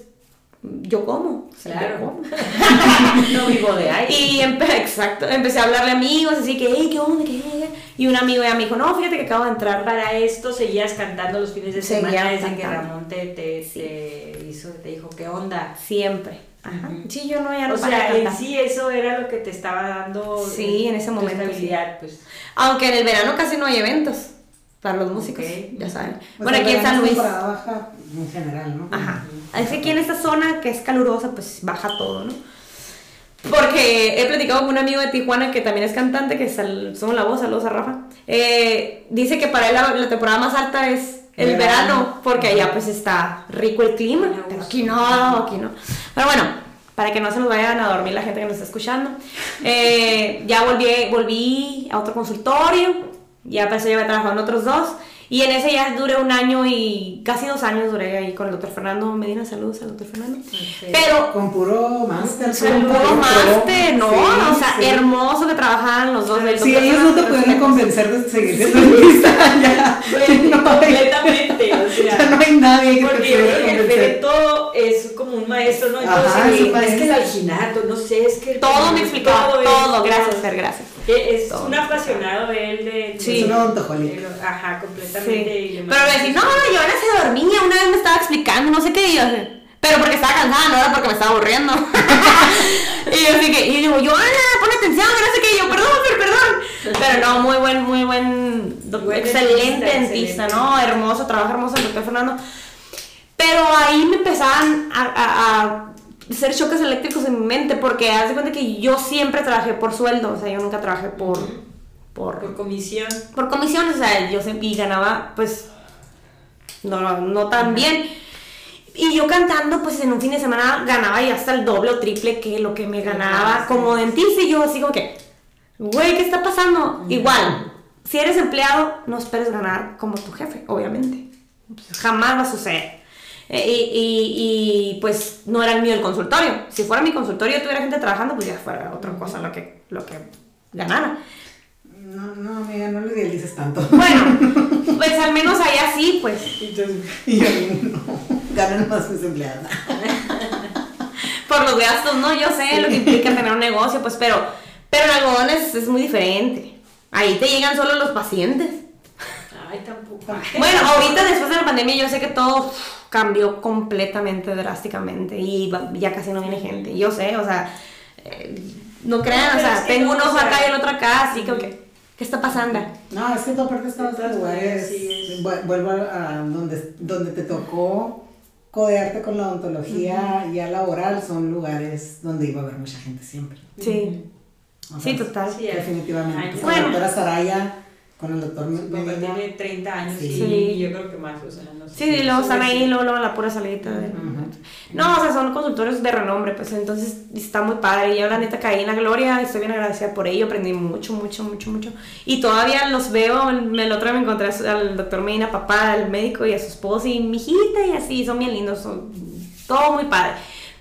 yo como. O sea, yo
Claro.
como.
no vivo de ahí.
Y empe- exacto, empecé a hablarle a amigos, así que, hey, ¿qué onda? ¿Qué? Y un amigo ya me dijo, no, fíjate que acabo de entrar.
Para esto seguías cantando los fines de
Seguía
semana desde que
cantando.
Ramón te, te, te hizo, te dijo, ¿qué onda?
Siempre. Ajá. Sí, yo no, ya no
O sea, en sí eso era lo que te estaba dando
Sí, en ese momento,
estabilidad, pues.
Aunque en el verano casi no hay eventos para los músicos,
Ok.
ya saben.
O
bueno, aquí en San Luis.
baja en general, ¿no?
Ajá. Es que aquí en esta zona que es calurosa, pues baja todo, ¿no? Porque he platicado con un amigo de Tijuana que también es cantante, que somos la voz, saludos a Rafa. Eh, dice que para él la, la temporada más alta es el
Verano.
verano, porque allá pues está rico el clima,
A
pero
gusto.
aquí no, aquí no. Pero bueno, para que no se nos vayan a dormir la gente que nos está escuchando, eh, ya volví, volví a otro consultorio, ya eso ya había trabajado en otros dos, y en ese ya duré un año y casi dos años duré ahí con el doctor Fernando Medina, saludos al doctor Fernando. Pero
Con puro máster.
con
puro
máster, ¿no?
Sí,
o sea,
sí.
hermoso que trabajaban los dos. del
Si
doctor
ellos no te pudieron convencer de seguir siendo dentista, ya,
Bueno,
no hay,
completamente, o
ya
sea.
no hay nadie que te
Porque el
convencer.
Fede todo es como un maestro, ¿no?
Ajá,
Entonces,
es un
es que el alginato, no sé, es que...
Todo me explicó, todo,
es-
gracias, Fer, gracias.
Que Es
Todo.
un apasionado él de...
Sí.
Es un odontojólico.
de Ajá,
Sí.
completamente. y le
Pero me decís, no, yo ahora se dormía, una vez me estaba explicando, no sé qué, y pero porque estaba cansada, no era porque me estaba aburriendo. y yo así que, y yo digo, yo, Ana, pon atención, no sé qué, y yo, perdón, pero perdón. Pero no, muy buen, muy buen,
Buen
excelente
dentista,
dentista,
excelente.
¿no? Hermoso, trabaja hermoso el doctor Fernando. Pero ahí me empezaban a, a- a ser choques eléctricos en mi mente, porque haz de cuenta que yo siempre trabajé por sueldo, o sea, yo nunca trabajé por... Por,
Por comisión.
por comisiones, o sea, yo siempre, y ganaba, pues, no, no tan bien. Y yo cantando, pues en un fin de semana ganaba ya hasta el doble o triple que lo que me ganaba como dentista. Y yo así como que, güey, ¿qué está pasando? Igual, si eres empleado, no esperes ganar como tu jefe, obviamente. Jamás va a suceder. Eh, Y, y- y, pues no era el mío el consultorio. Si fuera mi consultorio y tuviera gente trabajando, pues ya fuera otra cosa lo que, lo que ganara.
No, no, amiga, no lo idealices tanto.
Bueno, pues al menos allá sí, pues.
Entonces,
Y yo, no, ganan más mis empleadas.
Por los gastos, ¿no? Yo sé lo que implica tener un negocio, pues, pero, pero en algodones es muy diferente. Ahí te llegan solo los pacientes.
ay, tampoco.
Bueno, ahorita después de la pandemia yo sé que todo cambió completamente drásticamente y ya casi no viene gente. Yo sé, o sea, eh, no crean, o
pero
sea,
es que
tengo
no,
un ojo
o sea,
acá y el otro acá, así que, ¿qué está pasando?
No, es que tú aparte estabas en
todas
lugares.
sí es.
vu- Vuelvo a donde, donde te tocó codearte con la odontología ya laboral, son lugares donde iba a haber mucha gente siempre.
Sí,
O
sí,
sea,
total.
Sí,
Definitivamente. Con la
Bueno.
doctora Saraya, con el doctor
papá
Medina.
tiene 30 años
Sí.
y
Sí.
yo creo que más, o sea, no sé.
Sí, y luego están ahí, luego, luego la pura salidita. de- No, o sea, son consultorios de renombre, pues entonces está muy padre. Y yo la neta caí en la gloria y estoy bien agradecida por ello. Aprendí mucho, mucho, mucho, mucho. Y todavía los veo. El, el otro día me encontré al doctor Medina, papá, al médico y a su esposa y mi hijita y así. Son bien lindos, son todo muy padre.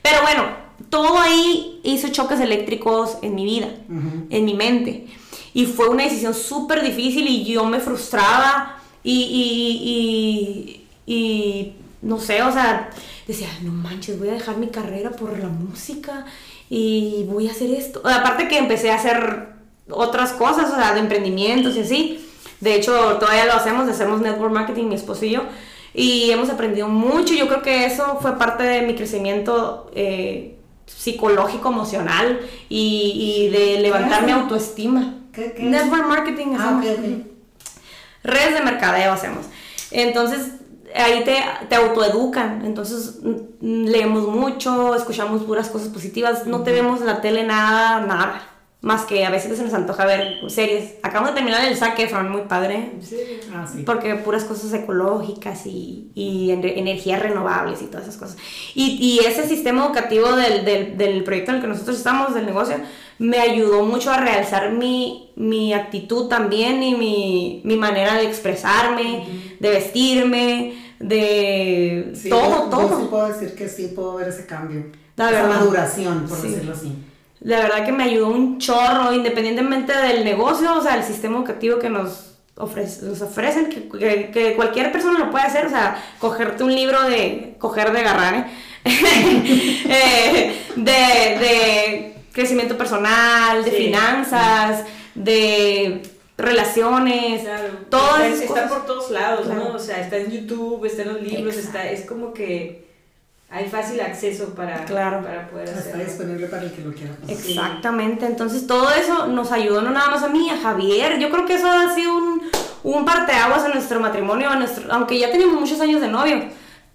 Pero bueno, todo ahí hizo choques eléctricos en mi vida,
Ujú.
en mi mente. Y fue una decisión súper difícil y yo me frustraba y, y, y, y no sé, o sea, decía, no manches, voy a dejar mi carrera por la música y voy a hacer esto. Aparte que empecé a hacer otras cosas, o sea, de emprendimientos y así. De hecho, todavía lo hacemos, hacemos network marketing, mi esposo y yo. Y hemos aprendido mucho. Yo creo que eso fue parte de mi crecimiento eh, psicológico, emocional y, y de levantar mi autoestima.
¿Qué- qué?
Network marketing
Ah,
hacemos.
ok, ok.
Redes de mercadeo hacemos. Entonces, ahí te, te autoeducan. Entonces, mm, leemos mucho, escuchamos puras cosas positivas. No te vemos en la tele nada, nada. Más que a veces se nos antoja ver series. Acabamos de terminar el Zac Efron, muy padre.
Sí.
Ah, sí.
Porque puras cosas ecológicas y, y ener- energías renovables y todas esas cosas. Y, y ese sistema educativo del, del, del proyecto en el que nosotros estamos, del negocio, me ayudó mucho a realzar mi, mi actitud también y mi, mi manera de expresarme, de vestirme, de
Sí,
todo,
yo- yo
todo.
sí puedo decir que sí puedo ver ese cambio.
La
esa
verdad.
maduración, por
Sí.
decirlo así.
La verdad que me ayudó un chorro, independientemente del negocio, o sea, el sistema educativo que nos, ofrece, nos ofrecen, que, que- que cualquier persona lo puede hacer, o sea, cogerte un libro de, coger de agarrar, ¿eh? Eh, de, de crecimiento personal, de
Sí.
finanzas, de relaciones,
Claro.
todas
está,
esas
está por todos lados,
Claro.
¿no? O sea, está en YouTube, está en los libros,
Exacto.
está, es como que hay fácil acceso para,
Claro.
para poder
Está
hacerlo.
disponible para el que lo quiera.
Exactamente, entonces todo eso nos ayudó no nada más a mí, a Javier. Yo creo que eso ha sido un, un parteaguas en nuestro matrimonio, en nuestro, aunque ya teníamos muchos años de novio,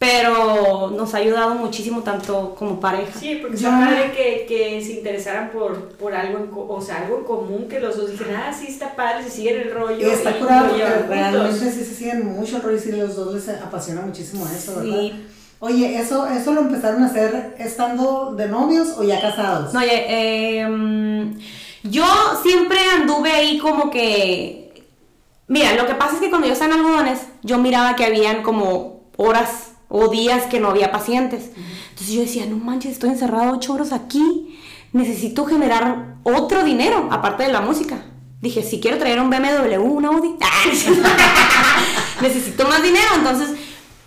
pero nos ha ayudado muchísimo tanto como pareja.
Sí, porque
Ya.
está padre que, que se interesaran por, por algo, en, co- o sea, algo en común, que los dos dijeran, ah, sí, está padre, se siguen el rollo.
Y está
y
curado
lo
porque realmente sí se siguen mucho el rollo y sí los dos les apasiona muchísimo eso, ¿verdad?
Sí.
Oye, ¿eso, ¿eso lo empezaron a hacer estando de novios o ya casados?
No, oye, eh, yo siempre anduve ahí como que... Mira, lo que pasa es que cuando yo estaba en algodones, yo miraba que habían como horas o días que no había pacientes. Entonces yo decía, no manches, estoy encerrado ocho horas aquí, necesito generar otro dinero, aparte de la música. Dije, si quiero traer un BMW, un Audi, necesito más dinero. Entonces,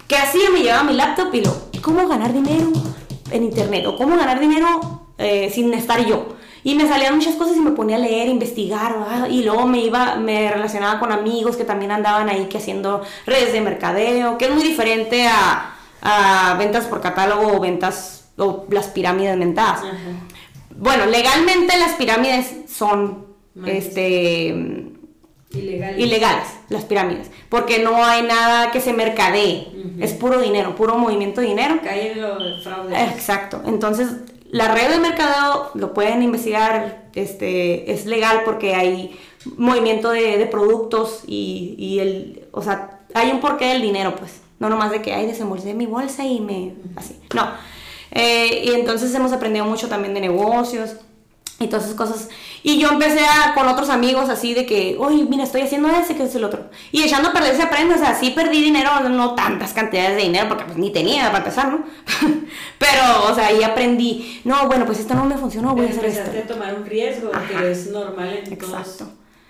¿qué hacía? Me llevaba mi laptop y lo, ¿cómo ganar dinero en internet? O cómo ganar dinero eh, sin estar yo. Y me salían muchas cosas y me ponía a leer, investigar, ¿verdad? y luego me iba, me relacionaba con amigos que también andaban ahí que haciendo redes de mercadeo, que es muy diferente a, a ventas por catálogo o ventas, o las pirámides mentadas.
Ajá.
Bueno, legalmente las pirámides son, este,
Ilegal.
ilegales, las pirámides, porque no hay nada que se mercadee, es puro dinero, puro movimiento de dinero.
Cae en lo del fraude.
Exacto, entonces la red de mercadeo lo pueden investigar, este, es legal porque hay movimiento de, de productos y, y, el, o sea, hay un porqué del dinero, pues. No nomás de que, ay, desembolsé mi bolsa y me, así. No. Eh, y entonces hemos aprendido mucho también de negocios y todas esas cosas. Y yo empecé a, con otros amigos así de que, oye, mira, estoy haciendo ese, que es el otro. Y echando a perder se aprende, o sea, sí perdí dinero, no tantas cantidades de dinero, porque pues ni tenía para empezar, ¿no? Pero, o sea, ahí aprendí, no, bueno, pues esto no me funcionó, voy a hacer esto.
Empezaste a tomar un riesgo, que es normal en Exacto.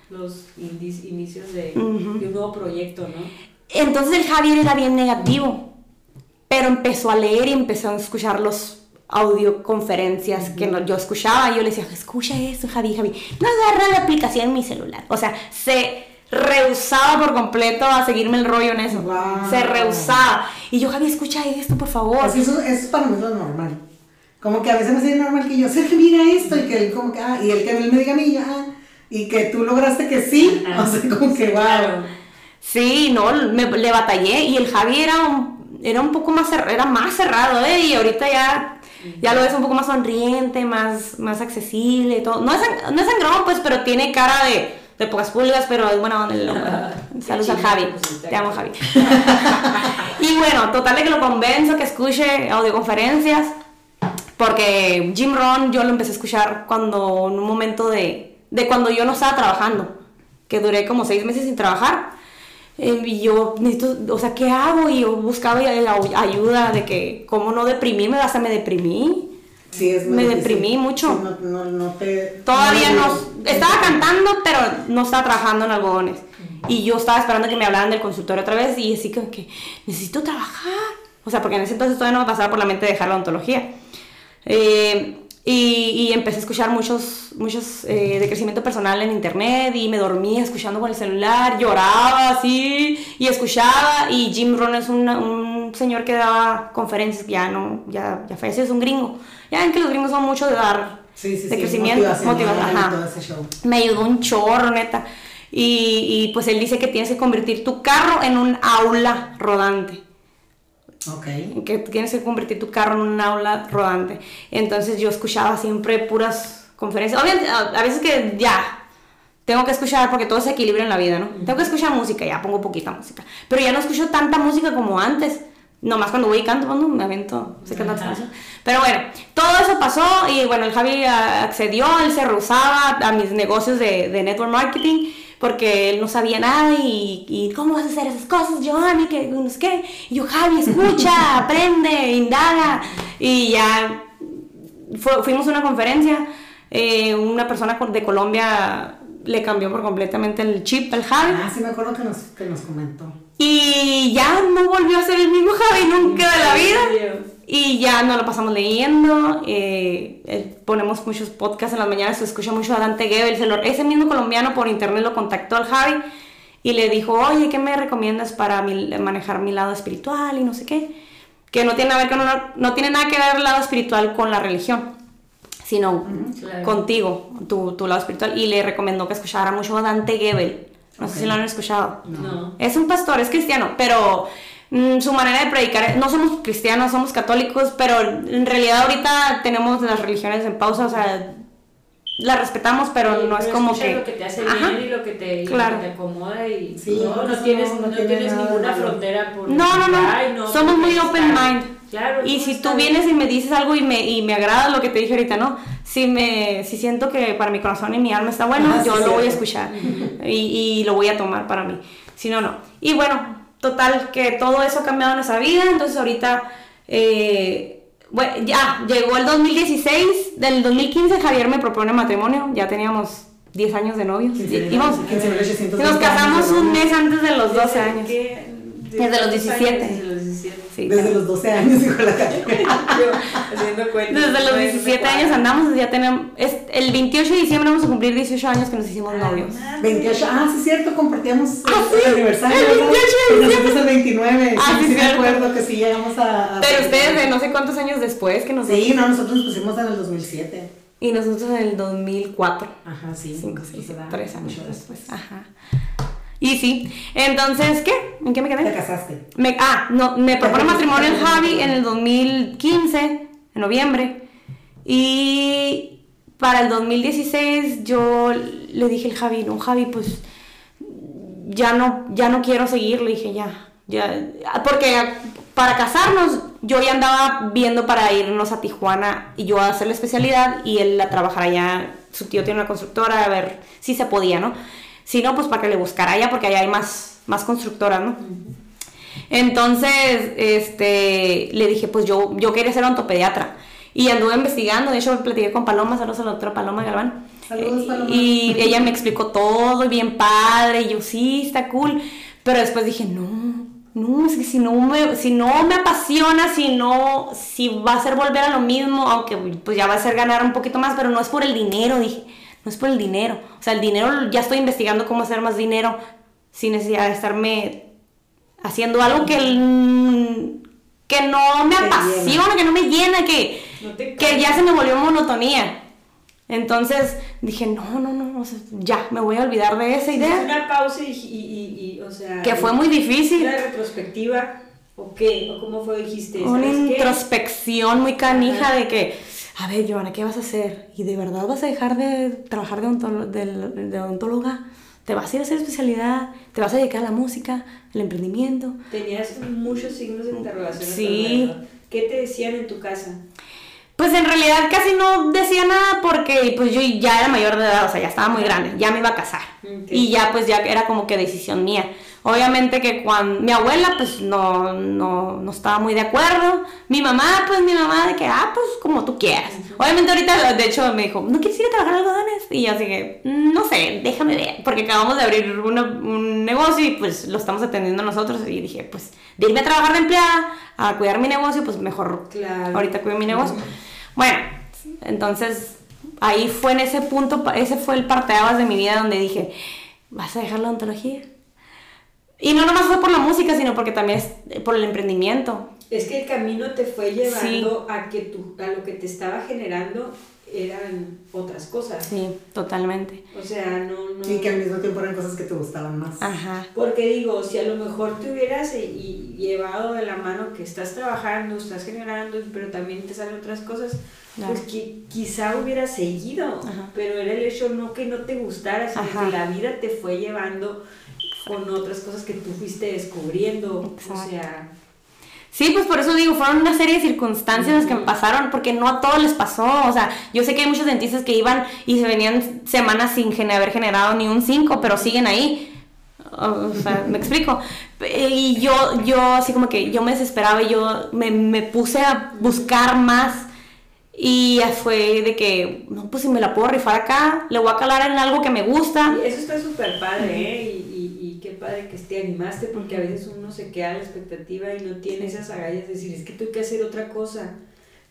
todos los inicios de, de un nuevo proyecto, ¿no?
Entonces el Javier era bien negativo, pero empezó a leer y empezó a escuchar los audioconferencias que yo escuchaba. Yo le decía, escucha eso, Javi, Javi. No agarra la aplicación en mi celular. O sea, se rehusaba por completo a seguirme el rollo en eso. Se rehusaba. Y yo, Javi, escucha esto, por favor.
Eso, es para mí lo normal. Como que a veces me hace normal que yo, Sergio, mira esto, y que él como que, ah, y él que él me diga a mí, ah, y que tú lograste que sí, o sea, como que, wow.
Sí, no, me, le batallé y el Javi era un, era un poco más, era más cerrado, ¿eh? Y ahorita ya, ya lo ves un poco más sonriente, más, más accesible, todo. No es, no es sangrón, pues, pero tiene cara de, de pocas pulgas, pero es buena onda. Saludos al Javi. Te amo, Javi. y bueno, total de que lo convenzo que escuche audioconferencias, porque Jim Ron yo lo empecé a escuchar cuando, en un momento de, de cuando yo no estaba trabajando, que duré como seis meses sin trabajar eh, y yo necesito, o sea, ¿qué hago? Y yo buscaba ayuda de que, ¿cómo no deprimirme? Hasta me deprimí.
Sí, es
me deprimí mucho.
no, no, te,
Todavía no, estaba cantando, pero no estaba trabajando en algodones. Y yo estaba esperando que me hablaran del consultorio otra vez y así que, que necesito trabajar. O sea, porque en ese entonces todavía no me pasaba por la mente dejar la ontología. Eh, y, empecé a escuchar muchos, muchos eh, de crecimiento personal en internet y me dormía escuchando con el celular, lloraba así y escuchaba. Y Jim Rohn es un señor que daba conferencias, ya no, ya, ya falleció, es un gringo. Ya ven que los gringos son mucho de dar de crecimiento, motivación. Me ayudó un chorro, neta. Y, y pues él dice que tienes que convertir tu carro en un aula rodante.
Okay.
Que tienes que convertir tu carro en un aula rodante. Entonces yo escuchaba siempre puras conferencias. Obviamente, a veces que ya tengo que escuchar porque todo se equilibra en la vida, ¿no? Tengo que escuchar música, ya pongo poquita música. Pero ya no escucho tanta música como antes. Nomás cuando voy y canto, cuando me avento, se canta Pero bueno, todo eso pasó y bueno, el Javi accedió, él se rehusaba a mis negocios de, de network marketing porque él no sabía nada y, y ¿cómo vas a hacer esas cosas, Giovanni? Que no sé qué. Y yo, Javi, escucha, aprende, indaga. Y ya fuimos a una conferencia, eh, una persona de Colombia le cambió por completamente el chip al Javi.
Ah, sí, me acuerdo que nos, que nos comentó.
Y ya no volvió a ser el mismo Javi nunca de la vida. Y ya no lo pasamos leyendo. Eh, eh, ponemos muchos podcasts en las mañanas. Se escucha mucho a Dante Gebel. ese mismo colombiano por internet lo contactó al Javi y le dijo: Oye, ¿qué me recomiendas para manejar mi lado espiritual y no sé qué? Que no tiene, ver con no tiene nada que ver el lado espiritual con la religión, sino contigo, tu, tu, lado espiritual. Y le recomendó que escuchara mucho a Dante Gebel. No sé si lo han escuchado.
No.
Es un pastor, es cristiano, pero mm, su manera de predicar, no somos cristianos, somos católicos, pero en realidad ahorita tenemos las religiones en pausa, o sea, las respetamos, pero no es como que...
lo que te hace bien y lo que te, claro. te acomoda y no, no, tienes, no, tienes ninguna frontera por...
No, no, no, somos muy open mind y si tú vienes y me dices algo y me, y me agrada lo que te dije ahorita, ¿no? Si, me, si siento que para mi corazón y mi alma está bueno, ah, yo lo voy a escuchar y, y, lo voy a tomar para mí. Si no, no. Y bueno, total, que todo eso ha cambiado en nuestra vida, entonces ahorita... Eh, bueno, ya, llegó el 2016, del 2015 Javier me propone matrimonio, ya teníamos 10 años de novios. nos casamos un mes antes de los 12 años. Desde los 17.
Desde los 12 años, dijo la
haciendo cuentas.
Desde los 17 años andamos, ya tenemos. Es, el 28 de diciembre vamos a cumplir 18 años que nos hicimos ah, novios.
28, ah, sí, es cierto, compartíamos
ah,
el, aniversario.
El 28
de diciembre. el 29. Ah, sí, sí, me acuerdo que sí llegamos a.
Pero ustedes de no sé cuántos años después que nos.
Sí, no, nosotros nos pusimos en el 2007.
Y nosotros en el 2004.
Ajá, sí.
5, 6, 3 años después. Ajá. Y sí, entonces, ¿qué? ¿En qué me quedé?
Te casaste.
Me, ah, no, me propone matrimonio en Javi en el 2015, en noviembre. Y para el 2016 yo le dije al Javi, no, Javi, pues ya no, ya no quiero seguir, le dije, ya, ya, porque para casarnos yo ya andaba viendo para irnos a Tijuana y yo a hacer la especialidad y él a trabajar allá, su tío tiene una constructora, a ver si se podía, ¿no? Si no, pues para que le buscara allá, porque allá hay más, más constructoras, ¿no? Entonces, este, le dije, pues yo, yo quería ser ontopediatra. Y anduve investigando, de hecho me platiqué con Paloma, saludos a la doctora Paloma Galván.
Saludos, Paloma.
Y ella me explicó todo, bien padre, y yo, sí, está cool. Pero después dije, no, no, es que si no me, si no me apasiona, si no, si va a ser volver a lo mismo, aunque pues ya va a ser ganar un poquito más, pero no es por el dinero, dije, no es por el dinero. O sea, el dinero, ya estoy investigando cómo hacer más dinero sin necesidad de estarme haciendo algo que, el- que no me apasiona, que no me llena, que,
No
que ya se me volvió monotonía. Entonces dije, no, no, no, o sea, ya, me voy a olvidar de esa idea,
una pausa y, y, y- y, o sea...
que fue muy difícil.
¿Una retrospectiva? ¿O qué? ¿O cómo fue? Dijiste,
Una introspección muy canija
Ajá.
de que, a ver, Joana, ¿qué vas a hacer? ¿Y de verdad vas a dejar de trabajar de, ontolo- del- de odontóloga? ¿Te vas a ir a hacer especialidad? ¿Te vas a dedicar a la música, al emprendimiento?
Tenías muchos signos de interrogación.
Sí.
¿Qué te decían en tu casa?
Pues en realidad casi no decía nada porque pues yo ya era mayor de edad, o sea, ya estaba muy grande, ya me iba a casar. Y ya pues ya era como que decisión mía. Obviamente que cuando mi abuela pues no, no, no estaba muy de acuerdo. Mi mamá pues mi mamá de que, ah, pues como tú quieras. Obviamente ahorita de hecho me dijo, ¿no quieres ir a trabajar algodones? Y yo así que, "Mm, no sé, déjame ver. Porque acabamos de abrir una- un negocio y pues lo estamos atendiendo nosotros. Y dije, pues de irme a trabajar de empleada a cuidar mi negocio, pues mejor
Claro.
ahorita cuido mi negocio. Bueno, entonces ahí fue en ese punto, ese fue el parteaguas de mi vida donde dije, ¿vas a dejar la odontología? Y no nomás fue por la música, sino porque también es por el emprendimiento.
Es que el camino te fue llevando a que tú, a lo que te estaba generando eran otras cosas.
Sí, totalmente.
O sea, no, no.
Y que al mismo tiempo eran cosas que te gustaban más.
Ajá.
Porque digo, si a lo mejor te hubieras eh, y- llevado de la mano que estás trabajando, estás generando, pero también te salen otras cosas,
Claro.
pues que quizá hubieras seguido,
Ajá.
pero era el hecho no que no te gustara, sino
Ajá.
que la vida te fue llevando con otras cosas que tú fuiste descubriendo. O
Exacto.
sea,
Sí, pues por eso digo, fueron una serie de circunstancias las que me pasaron, porque no a todos les pasó. O sea, yo sé que hay muchos dentistas que iban y se venían semanas sin gen- haber generado ni un 5, pero siguen ahí. O sea, me explico. Y yo, yo así como que yo me desesperaba y yo me, me puse a buscar más. Y fue de que, no, pues si me la puedo rifar acá, le voy a calar en algo que me gusta.
y eso está súper padre, ¿eh? Y, padre que te animaste, porque a veces uno se queda a la expectativa y no tiene esas agallas de decir, es que tengo que hacer otra cosa.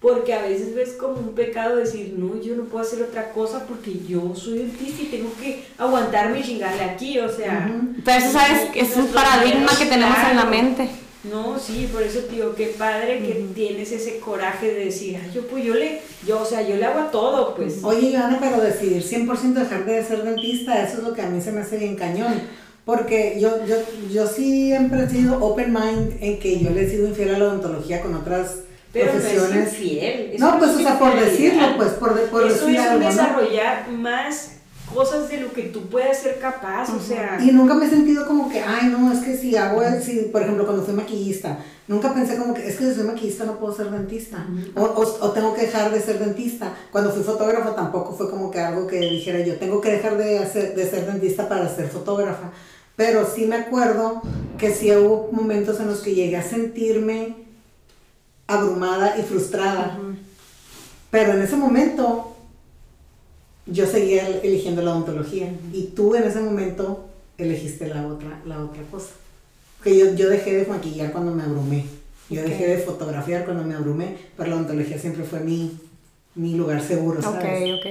Porque a veces ves como un pecado decir, no, yo no puedo hacer otra cosa porque yo soy dentista y tengo que aguantarme y chingarle aquí, o sea.
Ujú.
Pero eso, ¿sabes? Es un paradigma que tenemos en la mente.
No, sí, por eso digo, qué padre que tienes ese coraje de decir, ay, yo pues yo le, yo, o sea, yo le hago a todo, pues.
Oye, Ivana, pero decidir 100% dejar de ser dentista, eso es lo que a mí se me hace bien cañón. Porque yo, yo, yo siempre he sido open mind en que yo le he sido infiel a la odontología con otras
Pero no
profesiones.
es infiel. eso
No, pues,
es
o sea, por decirlo, pues, por, por
Eso
decir
es
algo, ¿no?
desarrollar más cosas de lo que tú puedas ser capaz, o sea.
Y nunca me he sentido como que, ay, no, es que si hago, el- si, por ejemplo, cuando fui maquillista, nunca pensé como que, es que si soy maquillista no puedo ser dentista, o, o- o tengo que dejar de ser dentista. Cuando fui fotógrafo tampoco fue como que algo que dijera yo, tengo que dejar de, hacer, de ser dentista para ser fotógrafa. Pero sí me acuerdo que sí hubo momentos en los que llegué a sentirme abrumada y frustrada. Pero en ese momento yo seguía el- eligiendo la odontología y tú en ese momento elegiste la otra, la otra cosa. Que yo, yo dejé de maquillar cuando me abrumé. Yo
Ok.
dejé de fotografiar cuando me abrumé, pero la odontología siempre fue mi, mi lugar seguro,
Ok,
¿sabes?
ok.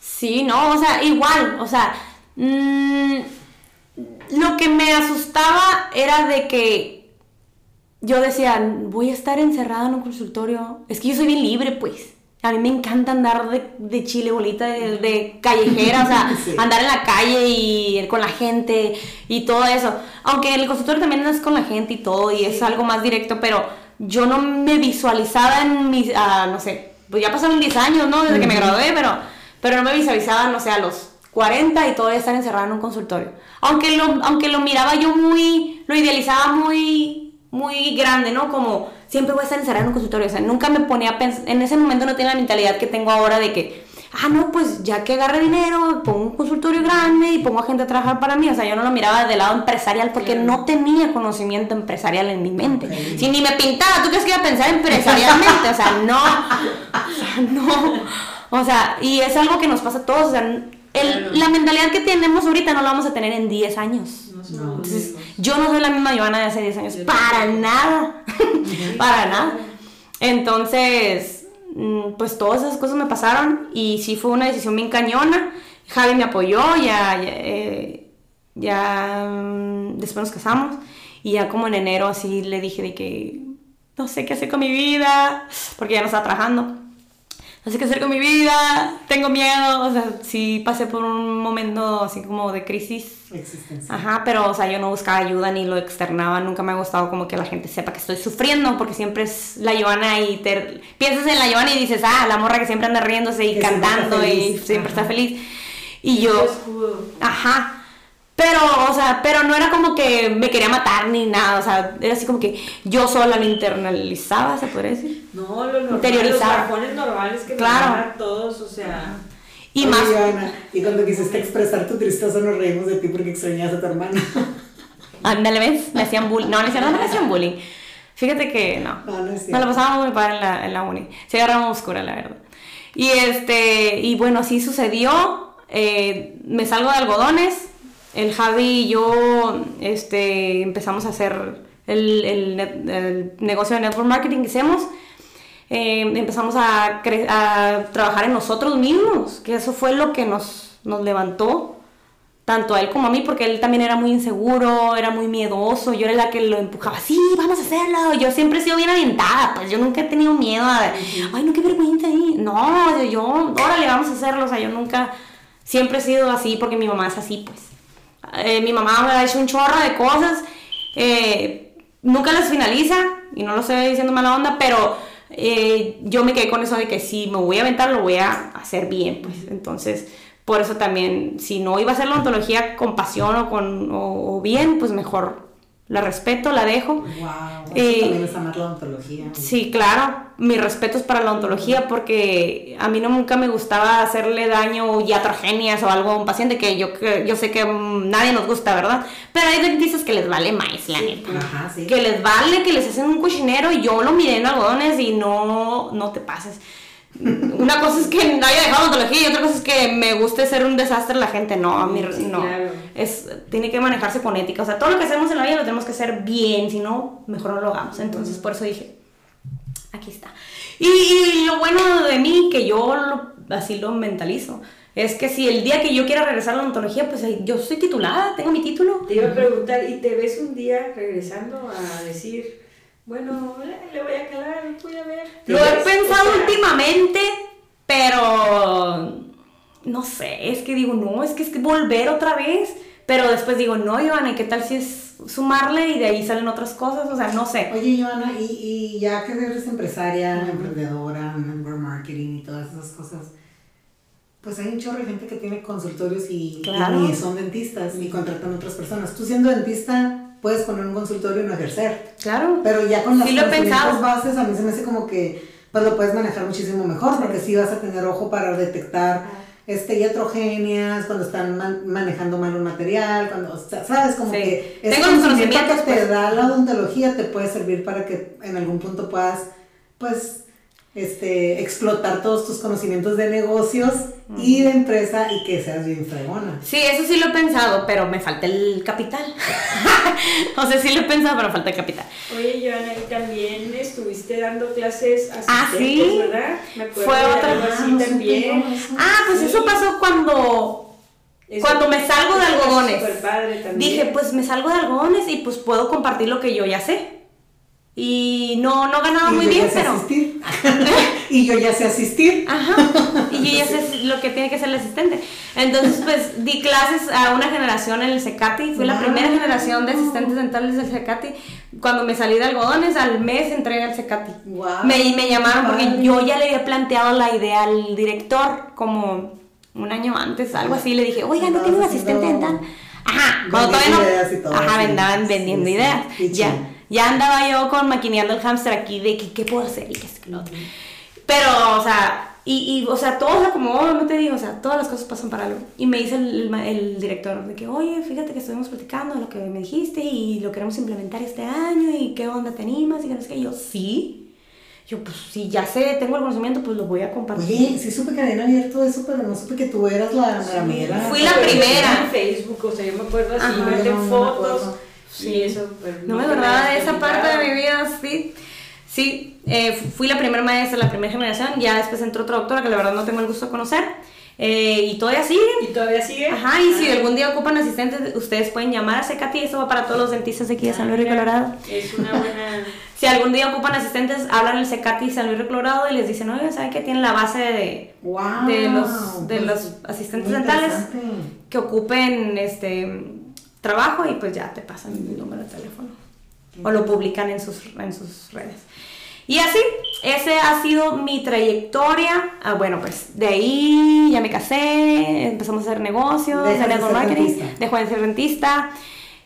Sí, no, o sea, igual, o sea, mm, lo que me asustaba era de que yo decía, voy a estar encerrada en un consultorio. Es que yo soy bien libre, pues. A mí me encanta andar de, de chile bolita, de, de callejera, o sea,
Sí.
andar en la calle y con la gente y todo eso. Aunque el consultorio también andas con la gente y todo y es algo más directo, pero yo no me visualizaba en mis, ah, no sé, pues ya pasaron 10 años, ¿no? Desde que me gradué, pero, pero no me visualizaba, no sé, a los 40 y todavía estar encerrada en un consultorio. Aunque lo, aunque lo miraba yo muy, lo idealizaba muy, muy grande, ¿no? Como siempre voy a estar encerrada en un consultorio. O sea, nunca me ponía a pensar, en ese momento no tenía la mentalidad que tengo ahora de que, ah, no, pues ya que agarre dinero, pongo un consultorio grande y pongo a gente a trabajar para mí. O sea, yo no lo miraba del lado empresarial porque no tenía conocimiento empresarial en mi mente. Si ni me pintaba, ¿tú crees que iba a pensar empresarialmente? O sea, no. O sea, no. O sea, y es algo que nos pasa a todos. O sea, el- la mentalidad que tenemos ahorita no la vamos a tener en 10 años.
No
Entonces, yo no soy la misma Joana de hace 10 años. Para nada. para nada. Entonces, mm, pues todas esas cosas me pasaron y sí fue una decisión bien cañona. Javi me apoyó, ya, ya, eh, ya, mm, después nos casamos y ya como en enero así le dije de que no sé qué hacer con mi vida, porque ya no estaba trabajando. No sé qué hacer con mi vida, tengo miedo, o sea, sí pasé por un momento así como de crisis
Existencia.
Ajá, pero, o sea, yo no buscaba ayuda ni lo externaba. Nunca me ha gustado como que la gente sepa que estoy sufriendo, porque siempre es la Joana y te piensas en la Joana y dices, ah, la morra que siempre anda riéndose y
Que siempre está
cantando y siempre
Ajá.
está feliz. Y
Yo
ajá. Pero, o sea, pero no era como que me quería matar ni nada, o sea, era así como que yo sola lo internalizaba, se podría decir.
No, lo normal, los
Interiorizar.
bajones normales que
Claro.
a todos, o sea...
Y
Oye,
más,
y cuando quisiste expresar tu tristeza nos reímos de ti porque extrañas a tu hermana.
ándale, ¿ves? Me hacían bullying. No, no, no me hacían bullying. Fíjate que no.
No, no es
Nos
cierto.
pasábamos muy padre en la, en la uni. Se agarramos oscura, la verdad. Y este, y bueno, así sucedió. Eh, me salgo de algodones. El Javi y yo este, empezamos a hacer el, el negocio de network marketing que hacemos. Eh, empezamos a, cre- a trabajar en nosotros mismos, que eso fue lo que nos, nos levantó tanto a él como a mí, porque él también era muy inseguro, era muy miedoso, yo era la que lo empujaba, sí, vamos a hacerlo, yo siempre he sido bien aventada, pues yo nunca he tenido miedo a, ay, no, qué vergüenza ahí, no, yo, yo, órale, vamos a hacerlo, o sea, yo nunca, siempre he sido así, porque mi mamá es así, pues, Eh, mi mamá me ha hecho un chorro de cosas, eh, nunca las finaliza, y no lo estoy diciendo mala onda, pero eh, yo me quedé con eso de que si me voy a aventar, lo voy a hacer bien, pues, entonces... Por eso también, si no iba a hacer la ontología con pasión o, con, o, o bien, pues mejor la respeto, la dejo.
Wow,
Eh,
también es amar la ontología.
Sí, claro, mi respeto es para la ontología porque a mí no nunca me gustaba hacerle daño iatrogenias o algo a un paciente que yo, que yo sé que mm, nadie nos gusta, ¿verdad? Pero hay dentistas que les vale más, la neta.
Ajá, sí.
Que les vale, que les hacen un cochinero y yo lo miré en algodones y no, no te pases. Una cosa es que no haya dejado ontología y otra cosa es que me guste ser un desastre la gente. No, a mí
Sí,
no.
claro.
Es, tiene que manejarse con ética. O sea, todo lo que hacemos en la vida lo tenemos que hacer bien, si no, mejor no lo hagamos. Entonces, por eso dije, aquí está. Y, y lo bueno de mí, que yo lo- así lo mentalizo, es que si el día que yo quiera regresar a la ontología, pues yo soy titulada, tengo mi título.
Te iba a preguntar, ¿y te ves un día regresando a decir, bueno, le le voy a calar, voy a ver? ¿Te
Lo he pensado
O sea,
últimamente, pero no sé, es que digo, no, es que es que volver otra vez. Pero después digo, no, Ivana, ¿y qué tal si es sumarle y de ahí salen otras cosas? O sea, no sé.
Oye, Joana, y, y ya que eres empresaria, emprendedora, network marketing y todas esas cosas, pues hay un chorro de gente que tiene consultorios y, y
Claro.
ni son dentistas ni contratan otras personas. Tú siendo dentista puedes poner un consultorio y no ejercer.
Claro.
Pero ya con las
Sí
bases a mí se me hace como que pues lo puedes manejar muchísimo mejor porque sí vas a tener ojo para detectar este iatrogenias, cuando están man- manejando mal un material, cuando o sea, sabes como
Sí.
que ese
Tengo los
conocimiento que
conocimientos,
te
pues.
da la odontología te puede servir para que en algún punto puedas pues este explotar todos tus conocimientos de negocios y de empresa y que seas bien fregona.
Sí, eso sí lo he pensado, pero me falta el capital. o sea, sí lo he pensado, pero falta el capital.
Oye, Joana, y también estuviste dando clases asistentes,
Ah, sí.
¿verdad? Me acuerdo
Fue
de
otra-
algo
Ah,
así
no
también.
Ah, pues
Sí.
eso pasó cuando
Eso-
Cuando me salgo de algodones. dije, pues me salgo de algodones y pues puedo compartir lo que yo ya sé. Y no, no ganaba
Y
muy
yo
bien,
ya sé
pero...
asistir. y yo ya sé asistir.
Ajá. Y yo ya sé lo que tiene que ser el asistente. Entonces, pues di clases a una generación en el Cecati. Fui la primera generación de asistentes dentales del Cecati. Cuando me salí de algodones, al mes entré al Cecati.
Wow.
Me, me llamaron porque yo ya le había planteado la idea al director como un año antes, algo así. Le dije, oiga, ¿no tiene un asistente dental? Ajá, cuando todavía no. Ajá,
Sí,
vendiendo ideas. Ya. Ya andaba yo con maquineando el hámster aquí de que, qué puedo hacer y qué es que lo otro. Pero, o sea, y, y, o sea, todo se acomodó, no te digo, o sea, todas las cosas pasan para algo. Y me dice el, el director de que, oye, fíjate que estuvimos platicando de lo que me dijiste y lo queremos implementar este año y qué onda te animas y que no sé qué. Y yo, sí. Yo, pues, si ya sé, tengo el conocimiento, pues lo voy a compartir.
Oye, sí supe que habían abierto eso, pero no supe que tú eras la ramera.
Fui la primera.
En Facebook, o sea, yo me acuerdo así,
Ajá,
no me
fotos.
acuerdo.
Sí, eso. pero
No me acordaba de esa parte de mi vida, sí. Sí, eh, fui la primera maestra, la primera generación, ya después entró otra doctora que la verdad no tengo el gusto de conocer. eh, y todavía siguen.
¿Y todavía sigue?
Ajá, y si
Ah.
algún día ocupan asistentes, ustedes pueden llamar a Secati, eso va para todos los dentistas de aquí de San Luis
Ah,
Río Colorado.
Es una buena.
Si algún día ocupan asistentes, hablan el Secati San Luis Río Colorado y les dicen, oye, ¿saben que tienen la base de,
Wow,
de los, de
pues,
los asistentes dentales que ocupen este trabajo y pues ya te pasan el número de teléfono o lo publican en sus, en sus redes. Y así, ese ha sido mi trayectoria. Ah, bueno, pues de ahí ya me casé, empezamos a hacer negocios, de
ser
marketing, dejó de ser rentista.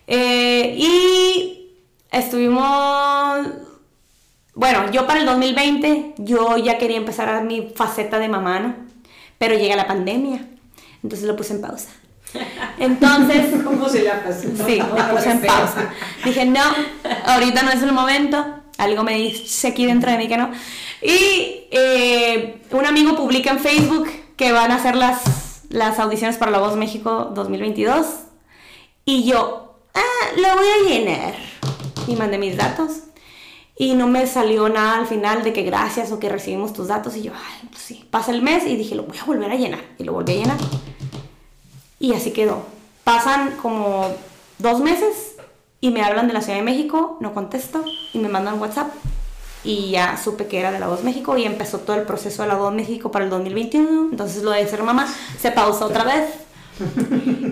eh, y estuvimos bueno, yo para el 2020 yo ya quería empezar a mi faceta de mamá, ¿no? Pero llega la pandemia, entonces lo puse en pausa. Entonces,
¿Cómo se la pasó?
sí, lo puse en pausa. Dije, no, ahorita no es el momento. Algo me dice aquí dentro de mí que no. Y eh, un amigo publica en Facebook que van a hacer las, las audiciones para La Voz México 2022. Y yo, ah, lo voy a llenar. Y mandé mis datos. Y no me salió nada al final de que gracias o que recibimos tus datos. Y yo, ay, pues sí. Pasa el mes y dije, lo voy a volver a llenar. Y lo volví a llenar. Y así quedó. Pasan como dos meses y me hablan de la Ciudad de México, no contesto y me mandan WhatsApp. Y ya supe que era de La Voz México y empezó todo el proceso de La Voz México para el 2021. Entonces lo de ser mamá se pausó otra vez.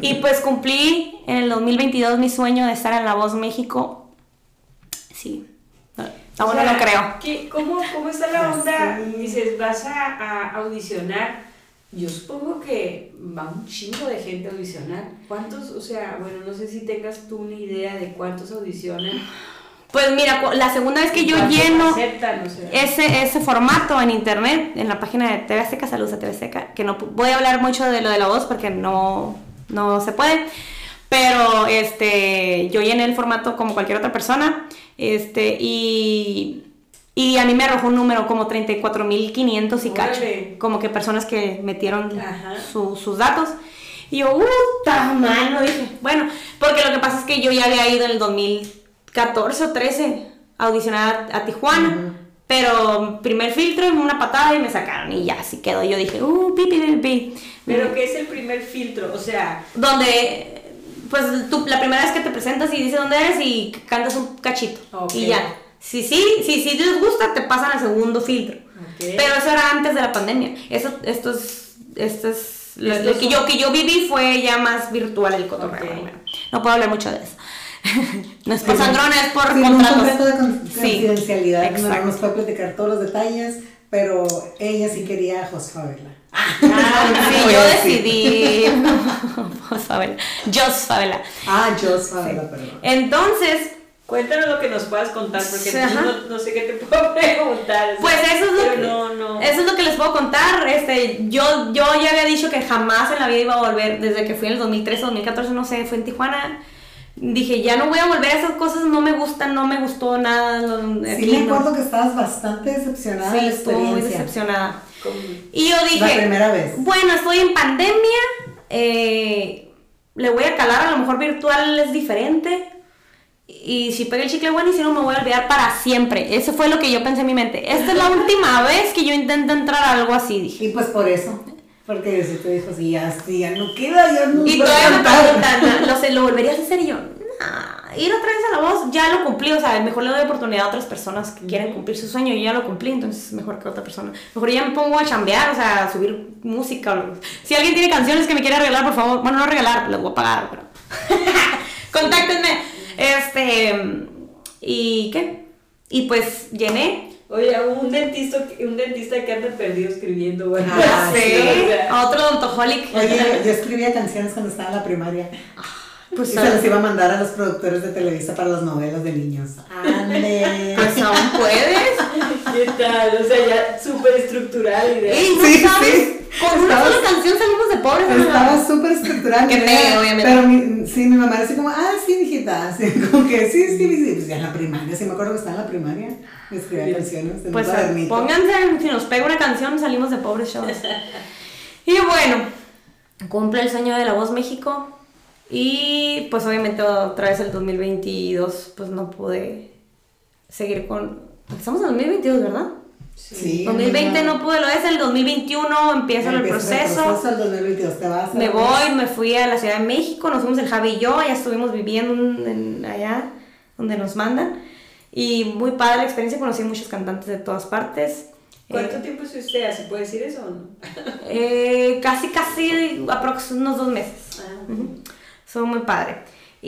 Y pues cumplí en el 2022 mi sueño de estar en La Voz México. Sí. Aún no
O sea,
lo creo.
¿qué- cómo, ¿Cómo está la onda? Dices, vas a, a audicionar. Yo supongo que va un chingo de gente a audicionar. ¿Cuántos? O sea, bueno, no sé si tengas tú una idea de cuántos audicionan.
Pues mira, la segunda vez que yo
¿Cuántos
lleno
aceptan? O sea,
ese, ese formato en internet, en la página de TV Azteca, saludos a TV Azteca, que no voy a hablar mucho de lo de la voz porque no, no se puede, pero este, yo llené el formato como cualquier otra persona, este, y, y a mí me arrojó un número como 34.500 y cacho, como que personas que metieron su- sus datos. Y yo, ¡puta mano! Dije, bueno, porque lo que pasa es que yo ya había ido en el 2014 o 13 a audicionar a, a Tijuana. Pero primer filtro, una patada y me sacaron y ya así quedó. Yo dije, ¡uh, pi, pi, pi, pi".
Pero ¿qué es el primer filtro? O sea,
Donde, pues tú, la primera vez que te presentas y dices dónde eres y cantas un cachito.
Ok.
Y ya. Si sí, si sí les gusta, te pasan al segundo filtro.
Ok.
Pero eso era antes de la pandemia. Eso, esto es, esto es, lo, lo que yo, que yo viví fue ya más virtual el cotorreo.
Ok.
bueno. no puedo hablar mucho de eso. no es por es por
Sí, un
contratos.
contrato de con-
Sí,
confidencialidad. no
exacto.
nos puede platicar todos los detalles, pero ella sí quería a Jos Favela.
Ah, sí, yo
decir.
decidí. Jos Favela. Jos Favela.
Ah, Jos Favela, perdón.
Entonces,
cuéntanos lo que nos puedas contar, porque no, no sé qué te puedo preguntar.
Pues eso es lo que,
no, no.
eso es lo que les puedo contar. Este, yo, yo ya había dicho que jamás en la vida iba a volver, desde que fui en el 2013 o 2014, no sé, fue en Tijuana. Dije, ya no voy a volver a esas cosas, no me gustan, no me gustó nada.
Sí, me
no.
acuerdo que estabas bastante decepcionada
Sí,
de la
estuve muy
experiencia.
decepcionada. Y yo dije,
La primera vez.
bueno, estoy en pandemia, eh, le voy a calar, a lo mejor virtual es diferente. Y si pega el chicle bueno y si no me voy a olvidar para siempre. Eso fue lo que yo pensé en mi mente. Esta es la última vez que yo intento entrar a algo así, dije.
Y pues por eso. Porque si te dijo, si ya, si ya no queda, ya no
Y todavía me preguntan, ¿lo, se- ¿lo volverías a hacer? Y yo, nah. ir otra vez a la voz, ya lo cumplí, o sea, mejor le doy oportunidad a otras personas que quieren cumplir su sueño, yo ya lo cumplí, entonces mejor que otra persona. Mejor ya me pongo a chambear, o sea, a subir música. o Si alguien tiene canciones que me quiera regalar, por favor, bueno, no regalar, las voy a pagar, pero... Contáctenme. Este, ¿y qué? Y pues llené.
Oye, un dentista, un dentista que anda perdido escribiendo, bueno.
Ah,
sí,
sí.
o sea,
otro dontoholic.
Oye, yo escribía canciones cuando estaba en la primaria.
Pues,
y se las iba a mandar a los productores de Televisa para las novelas de niños. ¡Ande!
pues aún puedes.
¿Qué tal? O sea, ya súper estructural y de...
Ey, ¿no
Sí,
sabes?
sí.
Con una sola canción salimos de pobres.
Estaba súper estructurada.
Qué feo, obviamente.
Pero mi, sí, mi mamá era así como, ah, sí, mijita. Así como que sí, sí, sí. Pues ya en la primaria, sí me acuerdo que estaba en la primaria. Me escribía canciones en
Pues
un
pónganse, si nos pega una canción, salimos de pobres shows. y bueno, cumple el sueño de la voz México. Y pues obviamente otra vez el 2022, pues no pude seguir con... Estamos en 2022, ¿verdad?
Sí.
2020 no pude, lo es, el 2021 empieza el
Empieza
proceso.
El proceso del 2022 te vas. a
Me voy, me fui a la Ciudad de México, nos fuimos el Javi y yo, ya estuvimos viviendo en- allá donde nos mandan. Y muy padre la experiencia, conocí muchos cantantes de todas partes.
¿Cuánto
Eh,
tiempo es usted? ¿Se puede decir eso o no?
eh, casi, casi, aprox unos dos meses.
Ah.
Son muy padre.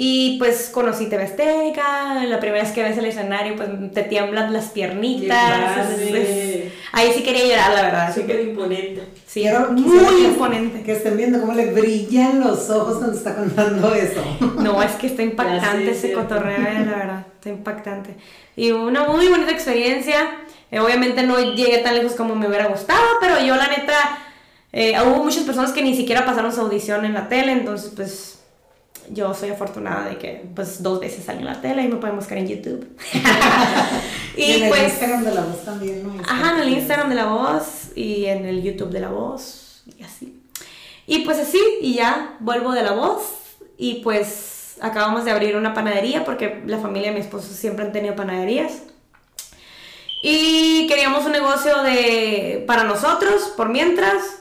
Y pues conocí TV Azteca, la primera vez que ves el escenario, pues te tiemblan las piernitas. Es- es- ahí sí quería llorar, la verdad.
Súper
que-
imponente.
sí,
Quiero-
muy imponente.
Que estén viendo cómo le brillan los ojos cuando está contando eso.
No, es que está impactante
sé,
ese cotorreo, eh, la verdad, está impactante. Y una muy bonita experiencia. Eh, obviamente no llegué tan lejos como me hubiera gustado, pero yo la neta, eh, hubo muchas personas que ni siquiera pasaron su audición en la tele, entonces pues yo soy afortunada de que pues dos veces salí en la tele y me pueden buscar en YouTube.
y
y
en el
pues...
Instagram de la voz también, ¿no?
Ajá, en el Instagram de la voz y en el YouTube de la voz y así. Y pues así, y ya vuelvo de la voz y pues acabamos de abrir una panadería porque la familia de mi esposo siempre han tenido panaderías. Y queríamos un negocio de para nosotros por mientras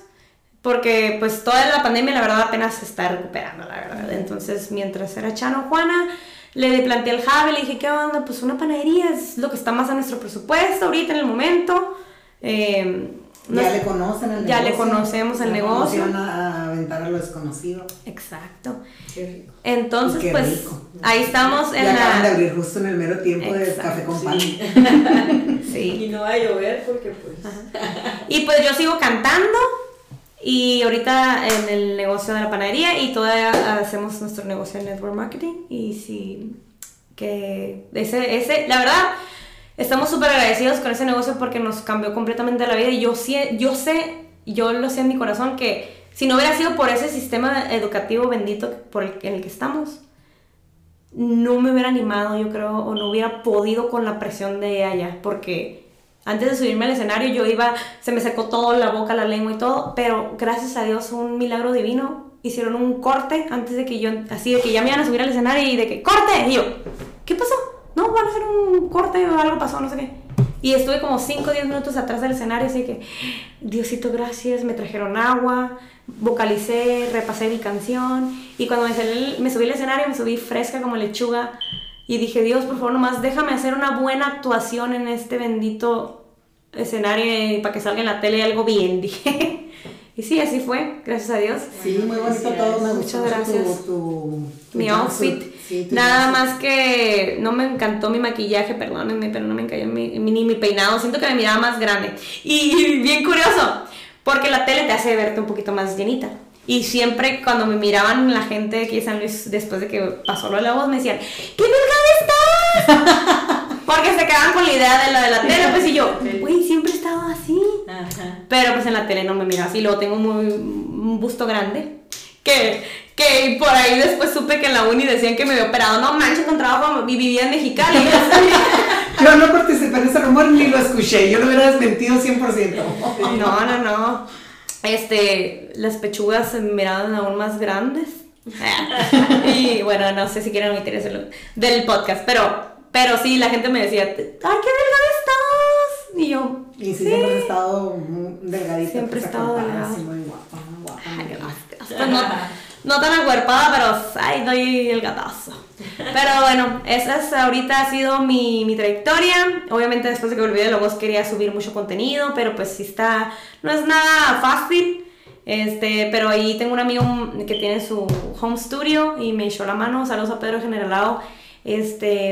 porque pues toda la pandemia la verdad apenas se está recuperando, la verdad. Entonces, mientras era Chano Juana, le planteé al Javi, le dije, ¿qué onda? Pues una panadería es lo que está más a nuestro presupuesto ahorita en el momento. Eh, no
Ya le conocen el
ya le
negocio.
conocemos el
Ya
negocio.
a, a aventar a lo desconocido.
Exacto.
Qué rico.
Entonces,
Y qué
pues
rico.
ahí estamos en
acaban de
la...
abrir justo en el mero tiempo de
Exacto,
café con
sí.
pan.
Sí.
Y no va a llover porque pues...
Y pues yo sigo cantando y ahorita en el negocio de la panadería y todavía hacemos nuestro negocio de network marketing. Y sí que ese, ese, la verdad, estamos súper agradecidos con ese negocio porque nos cambió completamente la vida. Y yo, sí- yo sé, yo lo sé en mi corazón que si no hubiera sido por ese sistema educativo bendito por el, en el que estamos, no me hubiera animado, yo creo, o no hubiera podido con la presión de allá, porque antes de subirme al escenario yo iba, se me secó todo, la boca, la lengua y todo, pero gracias a Dios, un milagro divino, hicieron un corte antes de que yo, así de que ya me iban a subir al escenario y de que, ¡corte! Y yo, ¿qué pasó? No, van a hacer un corte o algo pasó, no sé qué. Y estuve como 5 o 10 minutos atrás del escenario, así que, Diosito, gracias, me trajeron agua, vocalicé, repasé mi canción, y cuando me, me subí al escenario, me subí fresca como lechuga, y dije, Dios, por favor, nomás déjame hacer una buena actuación en este bendito escenario para que salga en la tele algo bien, dije. Y sí, así fue, gracias a Dios.
Sí, muy bonito todo. Me
Muchas gracias.
Tu, tu, tu
Mi outfit.
Sí,
Nada más que no me encantó mi maquillaje, perdónenme, pero no me encantó mi, mi- ni mi peinado. Siento que me miraba más grande. Y bien curioso, porque la tele te hace verte un poquito más llenita. Y siempre cuando me miraban la gente de aquí de San Luis, después de que pasó lo de la voz, me decían, ¡qué delgada estás! porque se quedaban con la idea de lo de la tele, pues y yo, güey, siempre he estado así.
Ajá.
Pero pues en la tele no me mira así, luego tengo muy, un busto grande. Que, que por ahí después supe que en la uni decían que me había operado. No manches, con trabajo y vivía en Mexicali.
Yo no participé en ese rumor ni lo escuché. Yo lo hubiera desmentido 100%.
No, no, no. Este, las pechugas se miraban aún más grandes. y bueno, no sé si quieren omitir eso del podcast, pero, pero sí, la gente me decía, ¡ay, qué delgada estás! Y yo,
Y sí, siempre has estado delgadita.
Siempre he
pues,
estado delgada.
así, muy guapa, muy guapa.
Ay. Pues no, no tan acuerpada, pero ahí doy el gatazo. Pero bueno, esa es, ahorita ha sido mi, mi trayectoria. Obviamente después de que volví de Logos quería subir mucho contenido, pero pues sí está, no es nada fácil. Este, pero ahí tengo un amigo que tiene su home studio y me echó la mano. Saludos a Pedro Generalado. Este,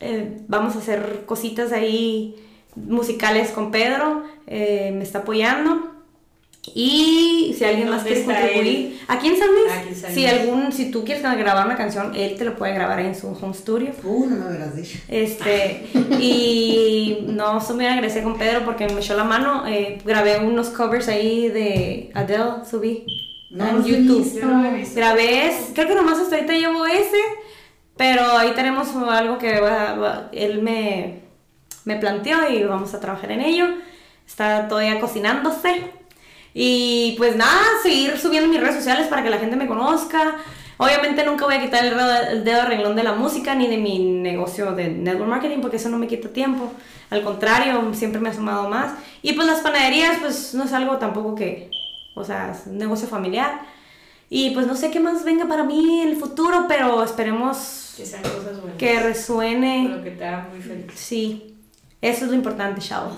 eh, vamos a hacer cositas ahí musicales con Pedro. Eh, me está apoyando. Y si alguien más quiere contribuir, aquí en San Luis,
Aquí en San
si algún, si tú quieres grabar una canción, él te lo puede grabar ahí en su home studio.
Uh, no me hubieras dicho.
Este, y no, eso me agradecé con Pedro porque me echó la mano. eh, grabé unos covers ahí de Adele, subí
No
en YouTube.
visto.
Yo no lo he visto.
Grabé, creo que nomás hasta ahorita llevo ese, pero ahí tenemos algo que va- va- él me, me planteó y vamos a trabajar en ello. Está todavía cocinándose. Y pues nada, seguir subiendo en mis redes sociales para que la gente me conozca. Obviamente nunca voy a quitar el dedo, renglón de la música ni de mi negocio de network marketing porque eso no me quita tiempo. Al contrario, siempre me ha sumado más. Y pues las panaderías pues no es algo tampoco que, o sea, es un negocio familiar. Y pues no sé qué más venga para mí en el futuro, pero esperemos
Que sean cosas buenas.
que
Con
resuene.
que te haga muy feliz.
Sí, eso es lo importante, chavos.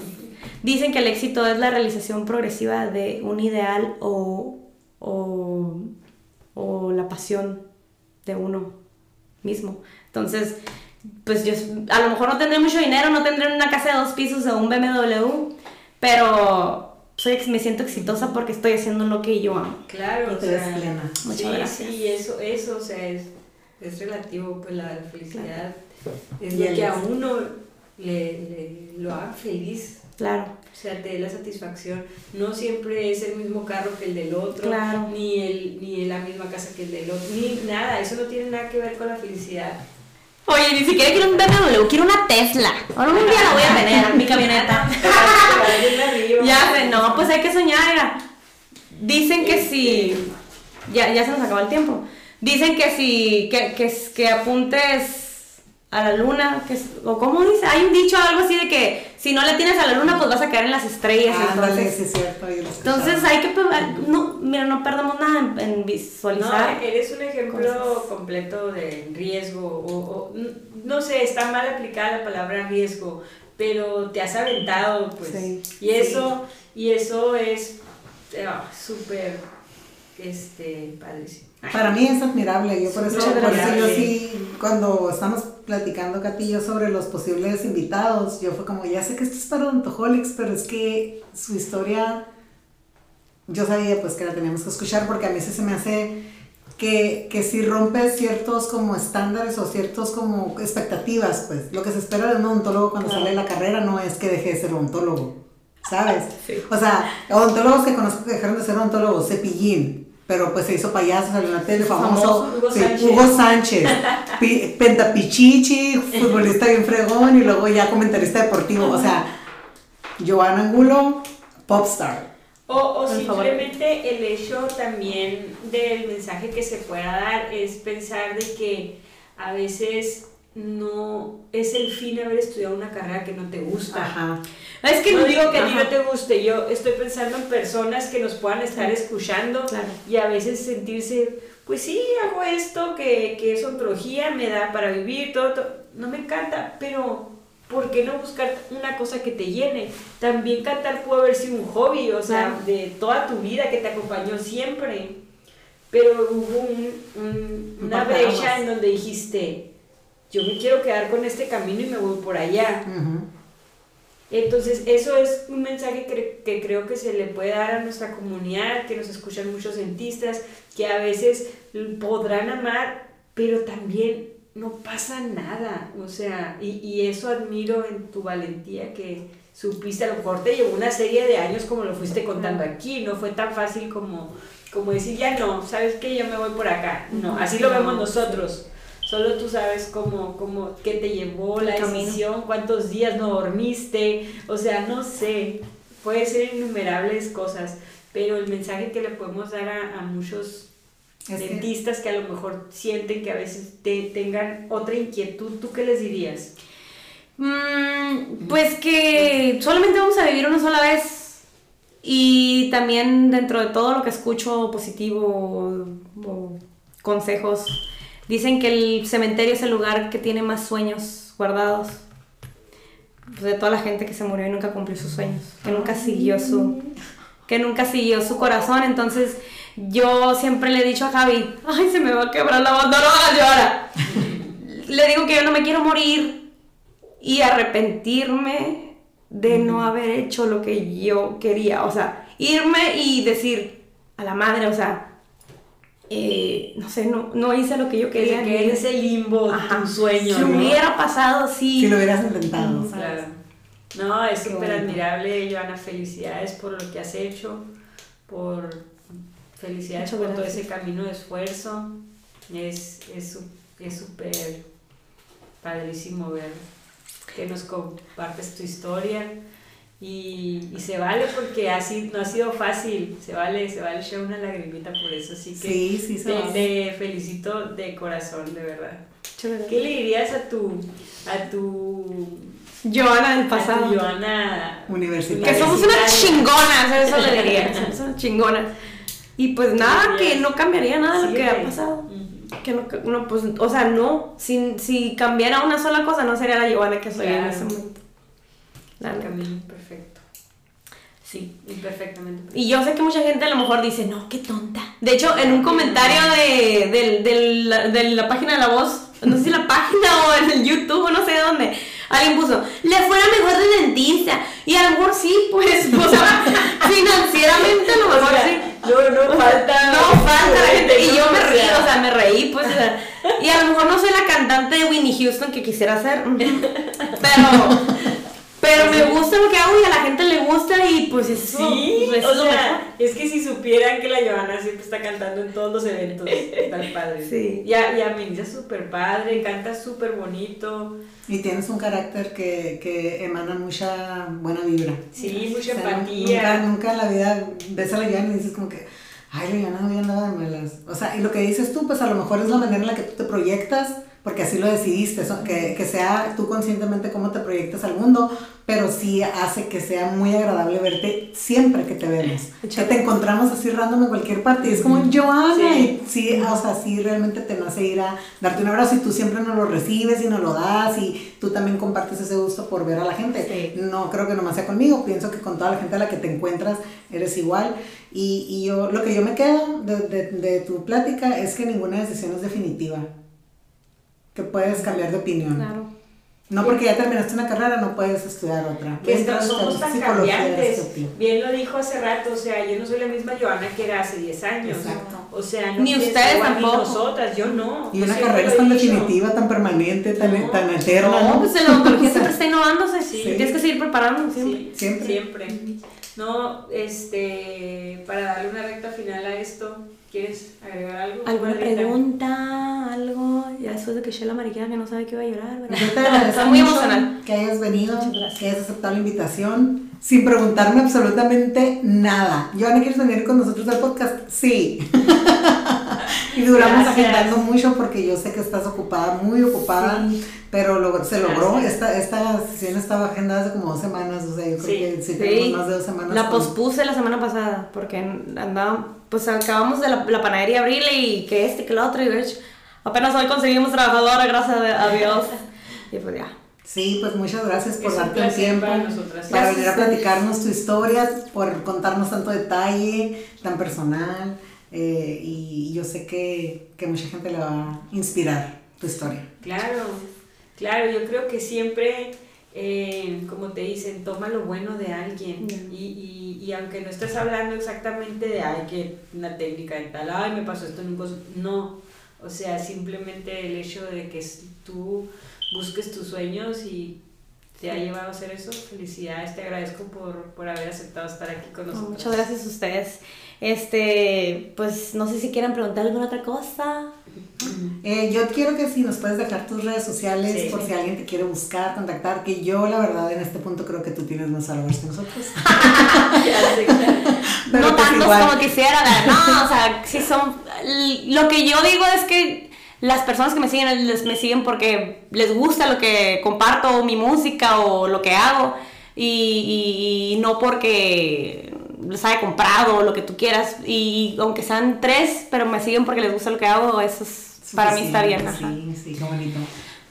Dicen que el éxito es la realización progresiva de un ideal o, o, o la pasión de uno mismo. Entonces, pues yo a lo mejor no tendré mucho dinero, no tendré una casa de dos pisos o un BMW, pero soy, me siento exitosa porque estoy haciendo lo que yo amo.
Claro, o sea,
plena.
Muchas
sí,
gracias.
sí, eso, eso, o sea, es, es relativo, pues la felicidad es lo que a uno le, le- lo haga feliz.
Claro,
O sea, te dé la satisfacción. No siempre es el mismo carro que el del otro,
Claro.
ni, el, ni la misma casa que el del otro, ni nada. Eso no tiene nada que ver con la felicidad.
Oye, ni siquiera quiero un BMW, quiero una Tesla. Ahora un día la voy a tener, mi camioneta. Ya sé, no, pues hay que soñar. Dicen que si. Ya, ya se nos acabó el tiempo. Dicen que si. Que, que, que apuntes a la luna. Que, es- o cómo dice. Hay un dicho algo así de que si no le tienes a la luna, pues vas a caer en las estrellas.
Ándale,
entonces,
sí es cierto.
entonces hay que. pe- No, mira, no perdemos nada en, en
No,
visualizar.
eres un ejemplo
cosas.
completo de riesgo. O, no sé, está mal aplicada la palabra riesgo, pero te has aventado, pues.
Sí.
Y eso, y eso es ah, súper este, padrísimo.
Para mí es admirable, yo por eso, por eso yo sí, cuando estamos platicando, Katy yo, sobre los posibles invitados, yo fue como, ya sé que esto es para Odontaholics, pero es que su historia, yo sabía pues que la teníamos que escuchar porque a mí sí se me hace que, que si rompe ciertos como estándares o ciertos como expectativas, pues lo que se espera de un odontólogo cuando
Claro.
sale de la carrera no es que deje de ser odontólogo, ¿sabes?
Sí.
O sea, odontólogos que conozco que dejaron de ser odontólogos, Cepillín, pero pues se hizo payaso, salió en la tele, famoso.
Famoso, Hugo
sí,
Sánchez.
Hugo Sánchez, Pi- Pentapichichi, futbolista bien fregón y luego ya comentarista deportivo. O sea, Joana Angulo, popstar.
O, o simplemente el hecho también del mensaje que se pueda dar es pensar de que a veces no es el fin haber estudiado una carrera que no te gusta.
Ajá.
Es que
no digo que a ti no te guste, yo estoy pensando en personas que nos puedan estar escuchando
Claro.
y a veces sentirse, pues sí, hago esto que, que es ontología, me da para vivir, todo, todo, no me encanta, pero ¿por qué no buscar una cosa que te llene? También cantar puede haber sido un hobby, o sea,
Claro.
de toda tu vida que te acompañó siempre, pero hubo un- un-
Un
una brecha en donde dijiste, yo me quiero quedar con este camino y me voy por allá. Entonces, eso es un mensaje que, que creo que se le puede dar a nuestra comunidad, que nos escuchan muchos dentistas, que a veces podrán amar, pero también no pasa nada. O sea, y, y eso admiro en tu valentía que supiste, a lo mejor te llevó una serie de años como lo fuiste contando aquí, no fue tan fácil como, como decir, ya no, sabes que yo me voy por acá. No, así lo vemos nosotros. Solo tú sabes cómo, cómo, qué te llevó la decisión, cuántos días no dormiste, o sea, no sé, puede ser innumerables cosas, pero el mensaje que le podemos dar a, a muchos
Es
dentistas que a lo mejor sienten que a veces te, tengan otra inquietud, ¿tú qué les dirías?
Mm, pues que solamente vamos a vivir una sola vez y y también dentro de todo lo que escucho positivo o, o consejos, dicen que el cementerio es el lugar que tiene más sueños guardados. Pues, de toda la gente que se murió y nunca cumplió sus sueños, que nunca siguió su, que nunca siguió su corazón. Entonces, yo siempre le he dicho a Javi, ay, se me va a quebrar la no hagas llorar. le digo que yo no me quiero morir y arrepentirme de no haber hecho lo que yo quería. O sea, irme y decir a la madre, o sea, eh, no sé, no, no hice lo que yo quería.
Que en ese limbo,
Ajá.
tu sueño.
Si
¿no?
hubiera pasado, sí.
Si lo hubieras intentado.
Claro. No, es súper admirable, Joana. Felicidades por lo que has hecho, por felicidades
Muchas
por todo ese camino de esfuerzo. Es es su- es súper padrísimo ver que nos compartes tu historia. Y, y se vale porque así no ha sido fácil, se vale, se vale echar una lagrimita por eso, así que
Sí, sí, se
te, felicito de corazón, de verdad. ¿Qué le dirías a tu, a tu
Joana del
a
pasado.
tu Joana
Universitaria.
Que somos unas chingonas, eso le diría. Somos unas chingonas. Y pues nada, que no cambiaría nada de lo que ha pasado. Que no, no, pues, o sea, no. Si, si cambiara una sola cosa, no sería la Giovanna que soy en ese momento. La
El camino perfecto. Sí, imperfectamente. perfecto.
Y yo sé que mucha gente a lo mejor dice, no, qué tonta. De hecho, en un comentario de, del- de la página de la voz, no sé si la página o en el YouTube o no sé dónde, alguien puso, le fuera mejor de dentista. Y a lo mejor sí, pues, o sea, financieramente a lo mejor sí.
No, no falta.
No falta la gente. Y yo me reí, o sea, me reí, pues. o sea, y a lo mejor no soy la cantante de Winnie Houston que quisiera ser. Pero. Pero me gusta lo que hago y a la gente le gusta y pues eso.
Sí,
pues,
o
es mejor.
sea, es que si supieran que la Joana siempre está cantando en todos los eventos, está padre.
Sí.
Y, a- y ameniza súper padre, canta súper bonito.
Y tienes un carácter que, que emana mucha buena vibra.
Sí, mucha
O sea,
empatía.
Nunca, nunca en la vida ves a la Yana y dices como que, ay, la Yana hoy andaba de malas. O sea, y lo que dices tú, pues a lo mejor es la manera en la que tú te proyectas, porque así lo decidiste, que, que sea tú conscientemente cómo te proyectas al mundo, pero sí hace que sea muy agradable verte siempre que te vemos. Que te encontramos así random en cualquier parte y es como, Joana,
Sí.
y sí, o sea, sí realmente te nace ir a darte un abrazo y tú siempre nos lo recibes y nos lo das y tú también compartes ese gusto por ver a la gente.
Sí.
No creo que nomás sea conmigo, pienso que con toda la gente a la que te encuentras eres igual. Y, y yo, lo que yo me quedo de, de- de tu plática es que ninguna decisión es definitiva. Que puedes cambiar de opinión.
Claro.
No porque ya terminaste una carrera, no puedes estudiar otra.
que
Mientras
estamos- somos tan cambiantes. Bien lo dijo hace rato, o sea, yo no soy la misma Joana que era hace 10 años.
Exacto.
O sea, no
Ni ustedes tampoco.
Ni nosotras, yo no.
Y una
siempre
carrera es tan definitiva, tan permanente, tan,
No.
tan eterna,
No,
¿no?
pues la odontología siempre está innovándose.
Sí.
Tienes que seguir preparando siempre.
Sí,
Siempre.
siempre. No, este, para darle una recta final a esto, ¿quieres agregar algo?
¿Alguna pregunta? ¿Algo? Ya después de que eché la mariquera que no sabe que iba a llorar, ¿verdad?
Yo te agradezco
Está muy emocional.
que hayas venido, que hayas aceptado la invitación, sin preguntarme absolutamente nada. Joana, ¿quieres venir con nosotros al podcast? Sí. duramos
Gracias.
agendando mucho porque yo sé que estás ocupada, muy ocupada, pero lo- se logró. Esta, esta sesión estaba agendada hace como dos semanas, o sea, yo creo
Sí.
que sí,
Sí.
tenemos más de dos semanas.
La
con-
pospuse la semana pasada porque andaba, pues acabamos de la, la panadería abrirle y que este, que lo otro y de hecho, apenas hoy conseguimos trabajadora, gracias a Dios. Y pues ya.
Sí, pues muchas gracias por
Es
darte un tiempo
para nosotras.
para venir a platicarnos tu historia, por contarnos tanto detalle, tan personal. Eh, y yo sé que, que mucha gente le va a inspirar tu historia.
Claro, claro, yo creo que siempre, eh, como te dicen, toma lo bueno de alguien. Y, y, y aunque no estés hablando exactamente de, ay, que una técnica de tal, ay, me pasó esto en un cos-". No, o sea, simplemente el hecho de que tú busques tus sueños y te ha llevado a hacer eso, felicidades, te agradezco por, por haber aceptado estar aquí con nosotros.
Muchas gracias a ustedes. Este, pues no sé si quieran preguntar alguna otra cosa.
Eh, yo quiero que si nos puedes dejar tus redes sociales
Sí.
por si alguien te quiere buscar, contactar, que yo la verdad en este punto creo que tú tienes más followers que nosotros. Pero
no
pues
tantos
igual.
como quisiera, no, o sea, sí son, lo que yo digo es que las personas que me siguen, les, me siguen porque les gusta lo que comparto, mi música o lo que hago, y, y- y no porque les haya comprado o lo que tú quieras. Y aunque sean tres, pero me siguen porque les gusta lo que hago, eso es, para mí está bien. ajá.
Sí, sí, qué bonito.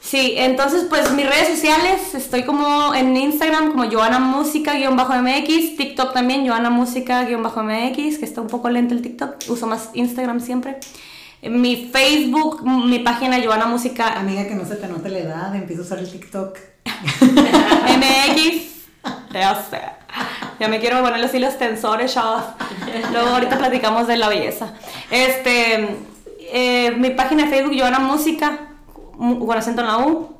Sí, entonces pues mis redes sociales, estoy como en Instagram como Joana Música-MX, TikTok también Joana Música-MX, que está un poco lento el TikTok, uso más Instagram siempre. Mi Facebook, mi página Joana Música
Amiga, que no se te note la edad, empieza a usar el TikTok.
MX, ya sé. Ya me quiero ponerle así los tensores, chavos. Luego ahorita platicamos de la belleza. Este, eh, mi página de Facebook, Joana Música, con acento en la U.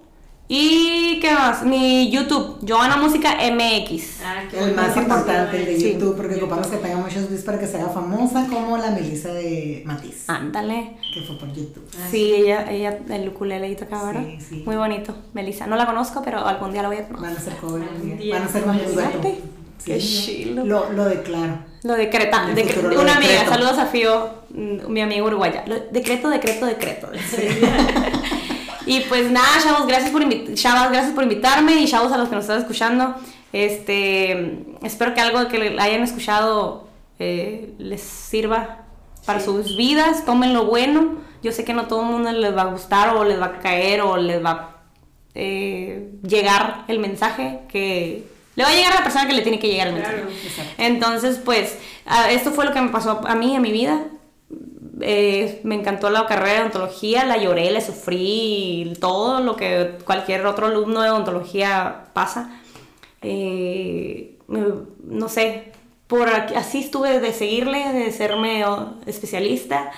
Y qué más, mi YouTube, Joana Música MX.
Ah, qué
El
bueno.
más importante, el de
Sí.
YouTube, porque ocupamos que tenga muchos views para que se haga famosa, como la Melissa de Matiz,
Ándale.
que fue por YouTube.
Sí, ella, ella, el ukulele y toca, ¿verdad?
Sí, sí.
Muy bonito, Melissa. No la conozco, pero algún día la voy a conocer.
Van a ser día.
día.
Van a ser.
Fíjate. Qué chilo.
Lo, lo declaro.
Lo decreta,
lo
una amiga, saludos a Fío, mm, mi amigo uruguaya. Lo- decreto, decreto, decreto. y pues nada, chavos, gracias por chavas, gracias por invitarme y chavos a los que nos están escuchando. Este, espero que algo que hayan escuchado eh, les sirva para
Sí.
sus vidas, tomen lo bueno. Yo sé que no todo el mundo les va a gustar o les va a caer o les va a eh, llegar el mensaje que le va a llegar a la persona que le tiene que llegar el mensaje.
Claro.
Entonces, pues, esto fue lo que me pasó a mí en mi vida. Eh, me encantó la carrera de odontología, la lloré, la sufrí, todo lo que cualquier otro alumno de odontología pasa. Eh, no sé, por aquí- así estuve de seguirle, de serme especialista.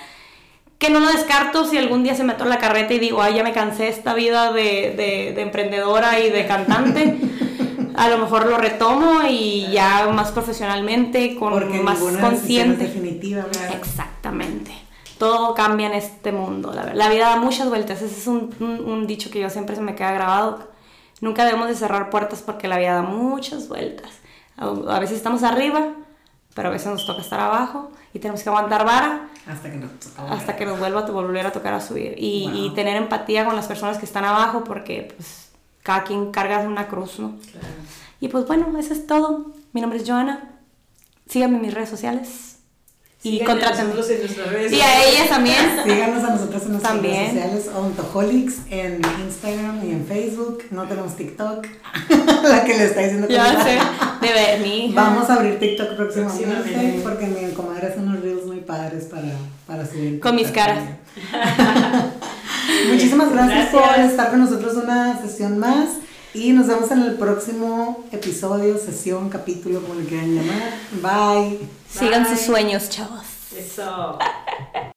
Que no lo descarto si algún día se me atora la carreta y digo, ay, ya me cansé esta vida de, de- de emprendedora y de cantante. A lo mejor lo retomo y ya más profesionalmente, con
Porque
más consciente.
definitiva. ¿verdad?
Exactamente. Todo cambia en este mundo. La, la vida da muchas vueltas. Ese es un, un- un dicho que yo siempre se me queda grabado. Nunca debemos de cerrar puertas porque la vida da muchas vueltas. A, veces estamos arriba, pero a veces nos toca estar abajo y tenemos que aguantar vara
Hasta que nos
hasta que nos vuelva a volver a tocar a subir. Y,
Wow.
y tener empatía con las personas que están abajo porque pues cada quien carga una cruz, ¿no?
Claro.
Y pues bueno, eso es todo. Mi nombre es Joana. Síganme en mis redes sociales. Y contrátenme.
nosotros en nuestras redes
Y a ellas también.
Síganos a nosotros en nuestras
También.
redes sociales, Ontoholics, en Instagram y en Facebook. No tenemos TikTok. la que le está diciendo que
Ya sé. De hija.
Vamos a abrir TikTok próximamente,
Próximamente.
porque mi comadre hace unos reels muy padres para, para subir.
Con mis caras.
Muchísimas gracias, por estar con nosotros una sesión más y nos vemos en el próximo episodio, sesión, capítulo, como le quieran llamar. Bye.
Sigan
Bye.
sus sueños, chavos.
Eso.